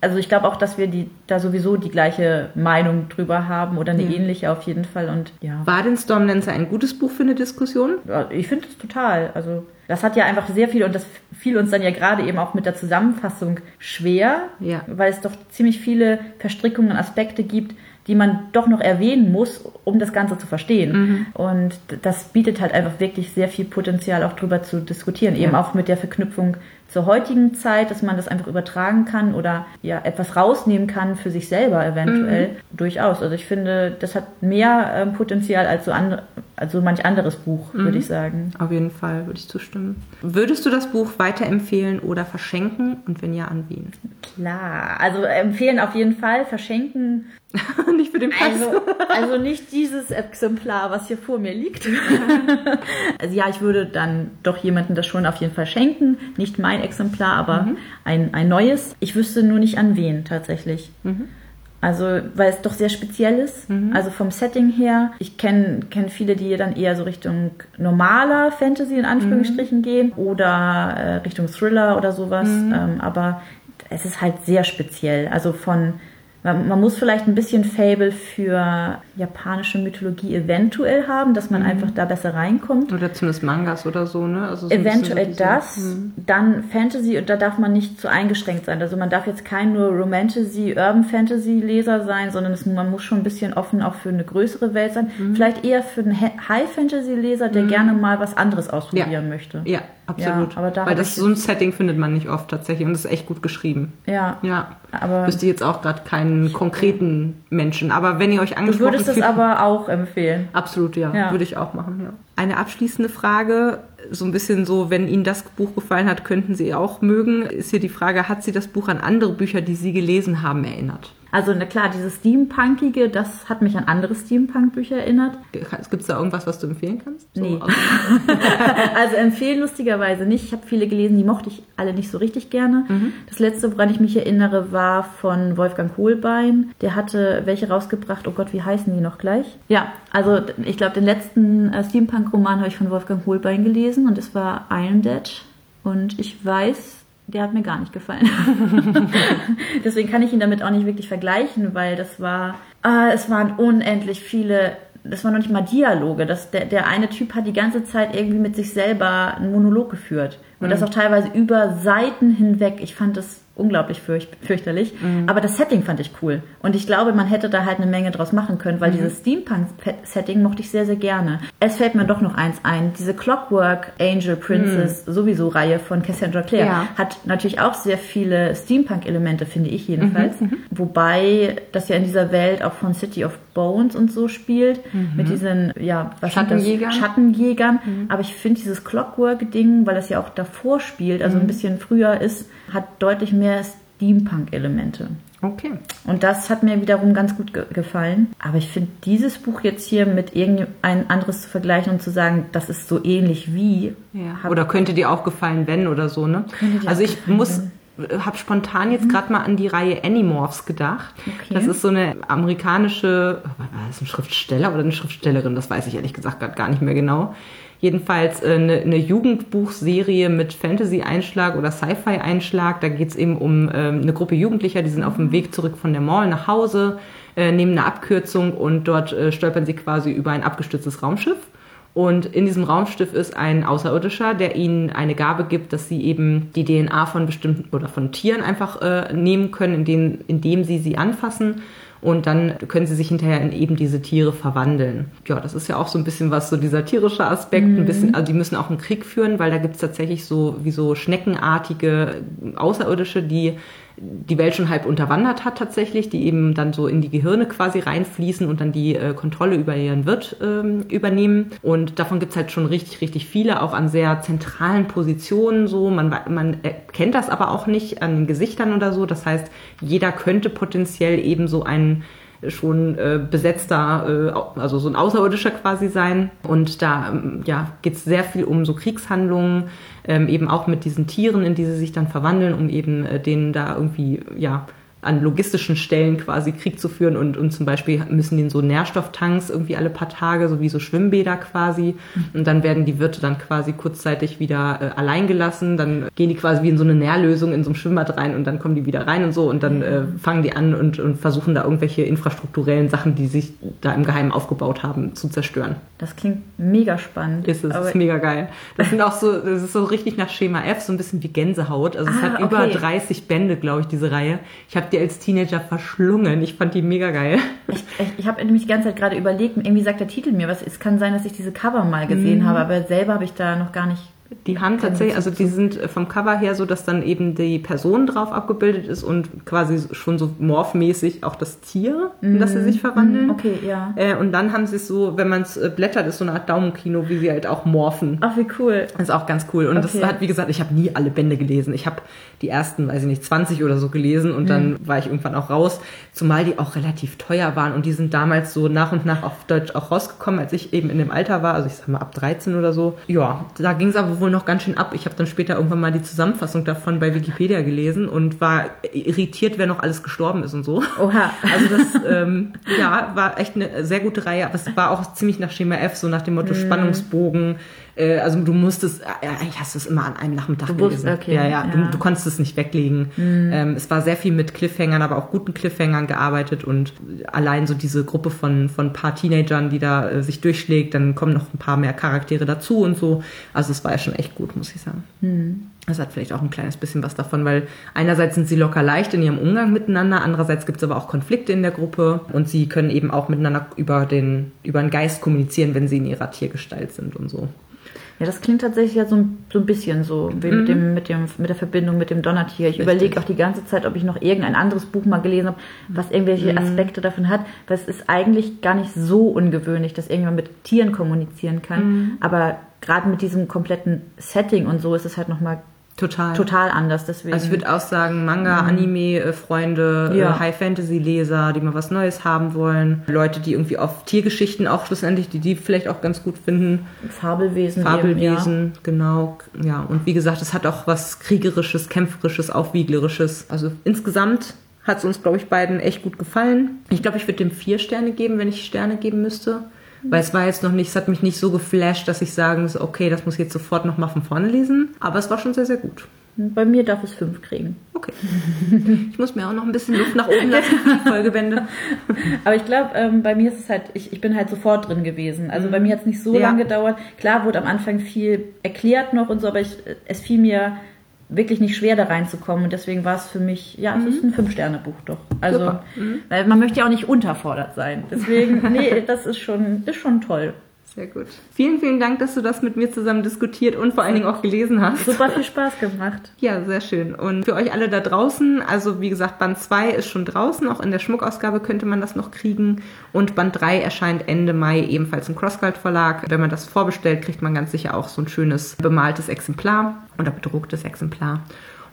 also ich glaube auch, dass wir die da sowieso die gleiche Meinung drüber haben oder eine Ja. ähnliche auf jeden Fall und ja. War denn Stormlancer ein gutes Buch für eine Diskussion? Ich finde es total. Also das hat ja einfach sehr viel und das fiel uns dann ja gerade eben auch mit der Zusammenfassung schwer, Ja. weil es doch ziemlich viele Verstrickungen und Aspekte gibt, die man doch noch erwähnen muss, um das Ganze zu verstehen. Und das bietet halt einfach wirklich sehr viel Potenzial, auch drüber zu diskutieren. Eben Ja. auch mit der Verknüpfung zur heutigen Zeit, dass man das einfach übertragen kann oder ja etwas rausnehmen kann für sich selber eventuell. Durchaus. Also ich finde, das hat mehr ähm, Potenzial als so, andere, als so manch anderes Buch, würde ich sagen. Auf jeden Fall würde ich zustimmen. Würdest du das Buch weiterempfehlen oder verschenken? Und wenn ja, an wen? Klar, also empfehlen auf jeden Fall, verschenken. [LAUGHS] Nicht für den Preis. Also, also nicht dieses Exemplar, was hier vor mir liegt. [LAUGHS] also ja, ich würde dann doch jemandem das schon auf jeden Fall schenken. Nicht mein Exemplar, aber ein, ein neues. Ich wüsste nur nicht an wen tatsächlich. Also, weil es doch sehr speziell ist. Also vom Setting her. Ich kenne kenn viele, die dann eher so Richtung normaler Fantasy in Anführungsstrichen gehen oder äh, Richtung Thriller oder sowas. Ähm, aber es ist halt sehr speziell. Also von man, man muss vielleicht ein bisschen Fable für japanische Mythologie eventuell haben, dass man einfach da besser reinkommt. Oder zumindest Mangas oder so, ne? Also so Eventuell so das, Mhm. dann Fantasy und da darf man nicht zu eingeschränkt sein. Also man darf jetzt kein nur Romantasy, Urban Fantasy Leser sein, sondern es, man muss schon ein bisschen offen auch für eine größere Welt sein. Mhm. Vielleicht eher für einen High Fantasy Leser, der gerne mal was anderes ausprobieren möchte. Ja, absolut. Ja, aber da Weil das so ein Setting findet man nicht oft tatsächlich und das ist echt gut geschrieben. Ja. Ja. Aber- Wüsste jetzt auch gerade keinen konkreten Menschen. Aber wenn ihr euch Du angesprochen würdest es fühlt- aber auch empfehlen. Absolut, ja. Ja. Würde ich auch machen, ja. Eine abschließende Frage, so ein bisschen so, wenn Ihnen das Buch gefallen hat, könnten Sie auch mögen, ist hier die Frage, hat Sie das Buch an andere Bücher, die Sie gelesen haben, erinnert? Also na klar, dieses Steampunkige, das hat mich an andere Steampunk-Bücher erinnert. Gibt es da irgendwas, was du empfehlen kannst? So Nee. [LAUGHS] Also empfehlen lustigerweise nicht. Ich habe viele gelesen, die mochte ich alle nicht so richtig gerne. Das letzte, woran ich mich erinnere, war von Wolfgang Hohlbein. Der hatte welche rausgebracht. Oh Gott, wie heißen die noch gleich? Ja, also ich glaube, den letzten äh, Steampunk-Roman habe ich von Wolfgang Hohlbein gelesen und es war Iron Dead. Und ich weiß, der hat mir gar nicht gefallen. [LAUGHS] Deswegen kann ich ihn damit auch nicht wirklich vergleichen, weil das war, äh, es waren unendlich viele, das waren noch nicht mal Dialoge. Das, der, der eine Typ hat die ganze Zeit irgendwie mit sich selber einen Monolog geführt. Und das auch teilweise über Seiten hinweg. Ich fand das unglaublich fürcht, fürchterlich. Aber das Setting fand ich cool. Und ich glaube, man hätte da halt eine Menge draus machen können, weil dieses Steampunk-Setting mochte ich sehr, sehr gerne. Es fällt mir doch noch eins ein. Diese Clockwork Angel Princess sowieso Reihe von Cassandra Clare Ja. hat natürlich auch sehr viele Steampunk-Elemente, finde ich jedenfalls. Wobei das ja in dieser Welt auch von City of Bones und so spielt. Mit diesen, ja, was? Schattenjägern. Schattenjägern. Aber ich finde dieses Clockwork-Ding, weil das ja auch davor spielt, also ein bisschen früher ist, hat deutlich mehr Steampunk-Elemente. Okay. Und das hat mir wiederum ganz gut ge gefallen. Aber ich finde dieses Buch jetzt hier mit irgendein anderes zu vergleichen und zu sagen, das ist so ähnlich wie. Ja. Oder könnte dir auch gefallen, wenn oder so, ne? Also ich muss, habe spontan jetzt gerade mal an die Reihe Animorphs gedacht. Okay. Das ist so eine amerikanische, war das ein Schriftsteller oder eine Schriftstellerin? Das weiß ich ehrlich gesagt gerade gar nicht mehr genau. Jedenfalls äh, eine, eine Jugendbuchserie mit Fantasy-Einschlag oder Sci-Fi-Einschlag. Da geht's eben um ähm, eine Gruppe Jugendlicher, die sind auf dem Weg zurück von der Mall nach Hause, äh, nehmen eine Abkürzung und dort äh, stolpern sie quasi über ein abgestürztes Raumschiff. Und in diesem Raumschiff ist ein Außerirdischer, der ihnen eine Gabe gibt, dass sie eben die DNA von bestimmten oder von Tieren einfach äh, nehmen können, indem, indem sie sie anfassen. Und dann können sie sich hinterher in eben diese Tiere verwandeln. Ja, das ist ja auch so ein bisschen was, so dieser tierische Aspekt, ein bisschen, also die müssen auch einen Krieg führen, weil da gibt's tatsächlich so wie so schneckenartige Außerirdische, die die Welt schon halb unterwandert hat tatsächlich, die eben dann so in die Gehirne quasi reinfließen und dann die äh, Kontrolle über ihren Wirt ähm, übernehmen. Und davon gibt's halt schon richtig, richtig viele, auch an sehr zentralen Positionen so. Man, man erkennt das aber auch nicht an den Gesichtern oder so. Das heißt, jeder könnte potenziell eben so einen schon äh, besetzter, äh, also so ein Außerirdischer quasi sein. Und da ähm, ja, geht es sehr viel um so Kriegshandlungen, ähm, eben auch mit diesen Tieren, in die sie sich dann verwandeln, um eben äh, denen da irgendwie, ja, an logistischen Stellen quasi Krieg zu führen und, und zum Beispiel müssen die in so Nährstofftanks irgendwie alle paar Tage, so wie so Schwimmbäder quasi. Und dann werden die Wirte dann quasi kurzzeitig wieder äh, allein gelassen. Dann gehen die quasi wie in so eine Nährlösung in so ein Schwimmbad rein und dann kommen die wieder rein und so und dann äh, fangen die an und, und versuchen da irgendwelche infrastrukturellen Sachen, die sich da im Geheimen aufgebaut haben, zu zerstören. Das klingt mega spannend. Ist es, ist mega geil. Das sind auch so, das ist so richtig nach Schema F, so ein bisschen wie Gänsehaut. Also es Ah, hat über okay. 30 Bände, glaube ich, diese Reihe. Ich habe die als Teenager verschlungen. Ich fand die mega geil. Ich, ich, ich habe nämlich die ganze Zeit gerade überlegt, irgendwie sagt der Titel mir was. Es kann sein, dass ich diese Cover mal gesehen habe, aber selber habe ich da noch gar nicht. Die haben tatsächlich, also die sind vom Cover her so, dass dann eben die Person drauf abgebildet ist und quasi schon so morphmäßig auch das Tier, in das sie sich verwandeln. Okay, ja. Äh, und dann haben sie es so, wenn man es äh, blättert, ist so eine Art Daumenkino, wie sie halt auch morphen. Ach, wie cool. Das ist auch ganz cool. Und das Okay. hat, wie gesagt, ich habe nie alle Bände gelesen. Ich habe die ersten, weiß ich nicht, 20 oder so gelesen und dann war ich irgendwann auch raus. Zumal die auch relativ teuer waren und die sind damals so nach und nach auf Deutsch auch rausgekommen, als ich eben in dem Alter war. Also ich sag mal ab 13 oder so. Ja, da ging es aber wohl noch ganz schön ab. Ich habe dann später irgendwann mal die Zusammenfassung davon bei Wikipedia gelesen und war irritiert, wer noch alles gestorben ist und so. Oha. Also das ähm, ja, war echt eine sehr gute Reihe, aber es war auch ziemlich nach Schema F, so nach dem Mhm. Motto Spannungsbogen. Äh, also du musstest, äh, eigentlich hast du es immer an einem Nachmittag Du gelesen. okay, ja, ja, ja. Mhm. Du, du konntest es nicht weglegen. Ähm, es war sehr viel mit Cliffhangern, aber auch guten Cliffhangern gearbeitet und allein so diese Gruppe von von ein paar Teenagern, die da äh, sich durchschlägt, dann kommen noch ein paar mehr Charaktere dazu und so. Also es war ja schon echt gut, muss ich sagen. Mhm. Das hat vielleicht auch ein kleines bisschen was davon, weil einerseits sind sie locker leicht in ihrem Umgang miteinander, andererseits gibt es aber auch Konflikte in der Gruppe und sie können eben auch miteinander über den, über den Geist kommunizieren, wenn sie in ihrer Tiergestalt sind und so. Ja, das klingt tatsächlich ja so, ein- so ein bisschen so, wie mit, dem, mit, dem, mit der Verbindung mit dem Donnertier. Ich überlege auch die ganze Zeit, ob ich noch irgendein anderes Buch mal gelesen habe, was irgendwelche Aspekte davon hat. Weil es ist eigentlich gar nicht so ungewöhnlich, dass irgendjemand mit Tieren kommunizieren kann. Aber gerade mit diesem kompletten Setting und so ist es halt nochmal Total. total anders. Deswegen, Also ich würde auch sagen, Manga, Anime-Freunde, Ja. High-Fantasy-Leser, die mal was Neues haben wollen, Leute, die irgendwie auf Tiergeschichten auch schlussendlich, die die vielleicht auch ganz gut finden, Fabelwesen. Fabelwesen, genau, ja. Und wie gesagt, es hat auch was Kriegerisches, Kämpferisches, Aufwieglerisches. Also insgesamt hat es uns, glaube ich, beiden echt gut gefallen. Ich glaube, ich würde dem vier Sterne geben, wenn ich Sterne geben müsste. Weil es war jetzt noch nicht, es hat mich nicht so geflasht, dass ich sagen muss, okay, das muss ich jetzt sofort noch mal von vorne lesen. Aber es war schon sehr, sehr gut. Bei mir darf es fünf kriegen. Okay. Ich muss mir auch noch ein bisschen Luft nach oben lassen für die Folgebände. [LAUGHS] Aber ich glaube, ähm, bei mir ist es halt, ich, ich bin halt sofort drin gewesen. Also bei mir hat es nicht so Ja. lange gedauert. Klar wurde am Anfang viel erklärt noch und so, aber ich, es fiel mir wirklich nicht schwer da reinzukommen und deswegen war es für mich, ja, es ist ein Fünf-Sterne-Buch doch. Also, Super. weil man möchte ja auch nicht unterfordert sein. Deswegen, [LAUGHS] nee, das ist schon, ist schon toll. Sehr gut. Vielen, vielen Dank, dass du das mit mir zusammen diskutiert und vor allen Dingen auch gelesen hast. Super viel Spaß gemacht. Ja, sehr schön. Und für euch alle da draußen, also wie gesagt, Band 2 ist schon draußen, auch in der Schmuckausgabe könnte man das noch kriegen. Und Band 3 erscheint Ende Mai ebenfalls im Crosscult Verlag. Wenn man das vorbestellt, kriegt man ganz sicher auch so ein schönes bemaltes Exemplar oder bedrucktes Exemplar.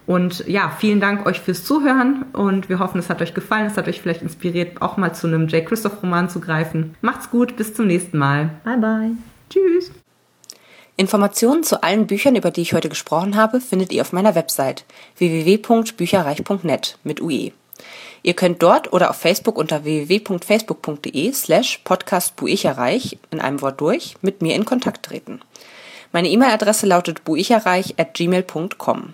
Und ja, vielen Dank euch fürs Zuhören und wir hoffen, es hat euch gefallen. Es hat euch vielleicht inspiriert, auch mal zu einem J. Christoph Roman zu greifen. Macht's gut, bis zum nächsten Mal. Bye, bye. Tschüss. Informationen zu allen Büchern, über die ich heute gesprochen habe, findet ihr auf meiner Website www.bücherreich.net mit UE. Ihr könnt dort oder auf Facebook unter www.facebook.de slash podcastbuicherreich in einem Wort durch mit mir in Kontakt treten. Meine E-Mail-Adresse lautet buicherreich at gmail.com.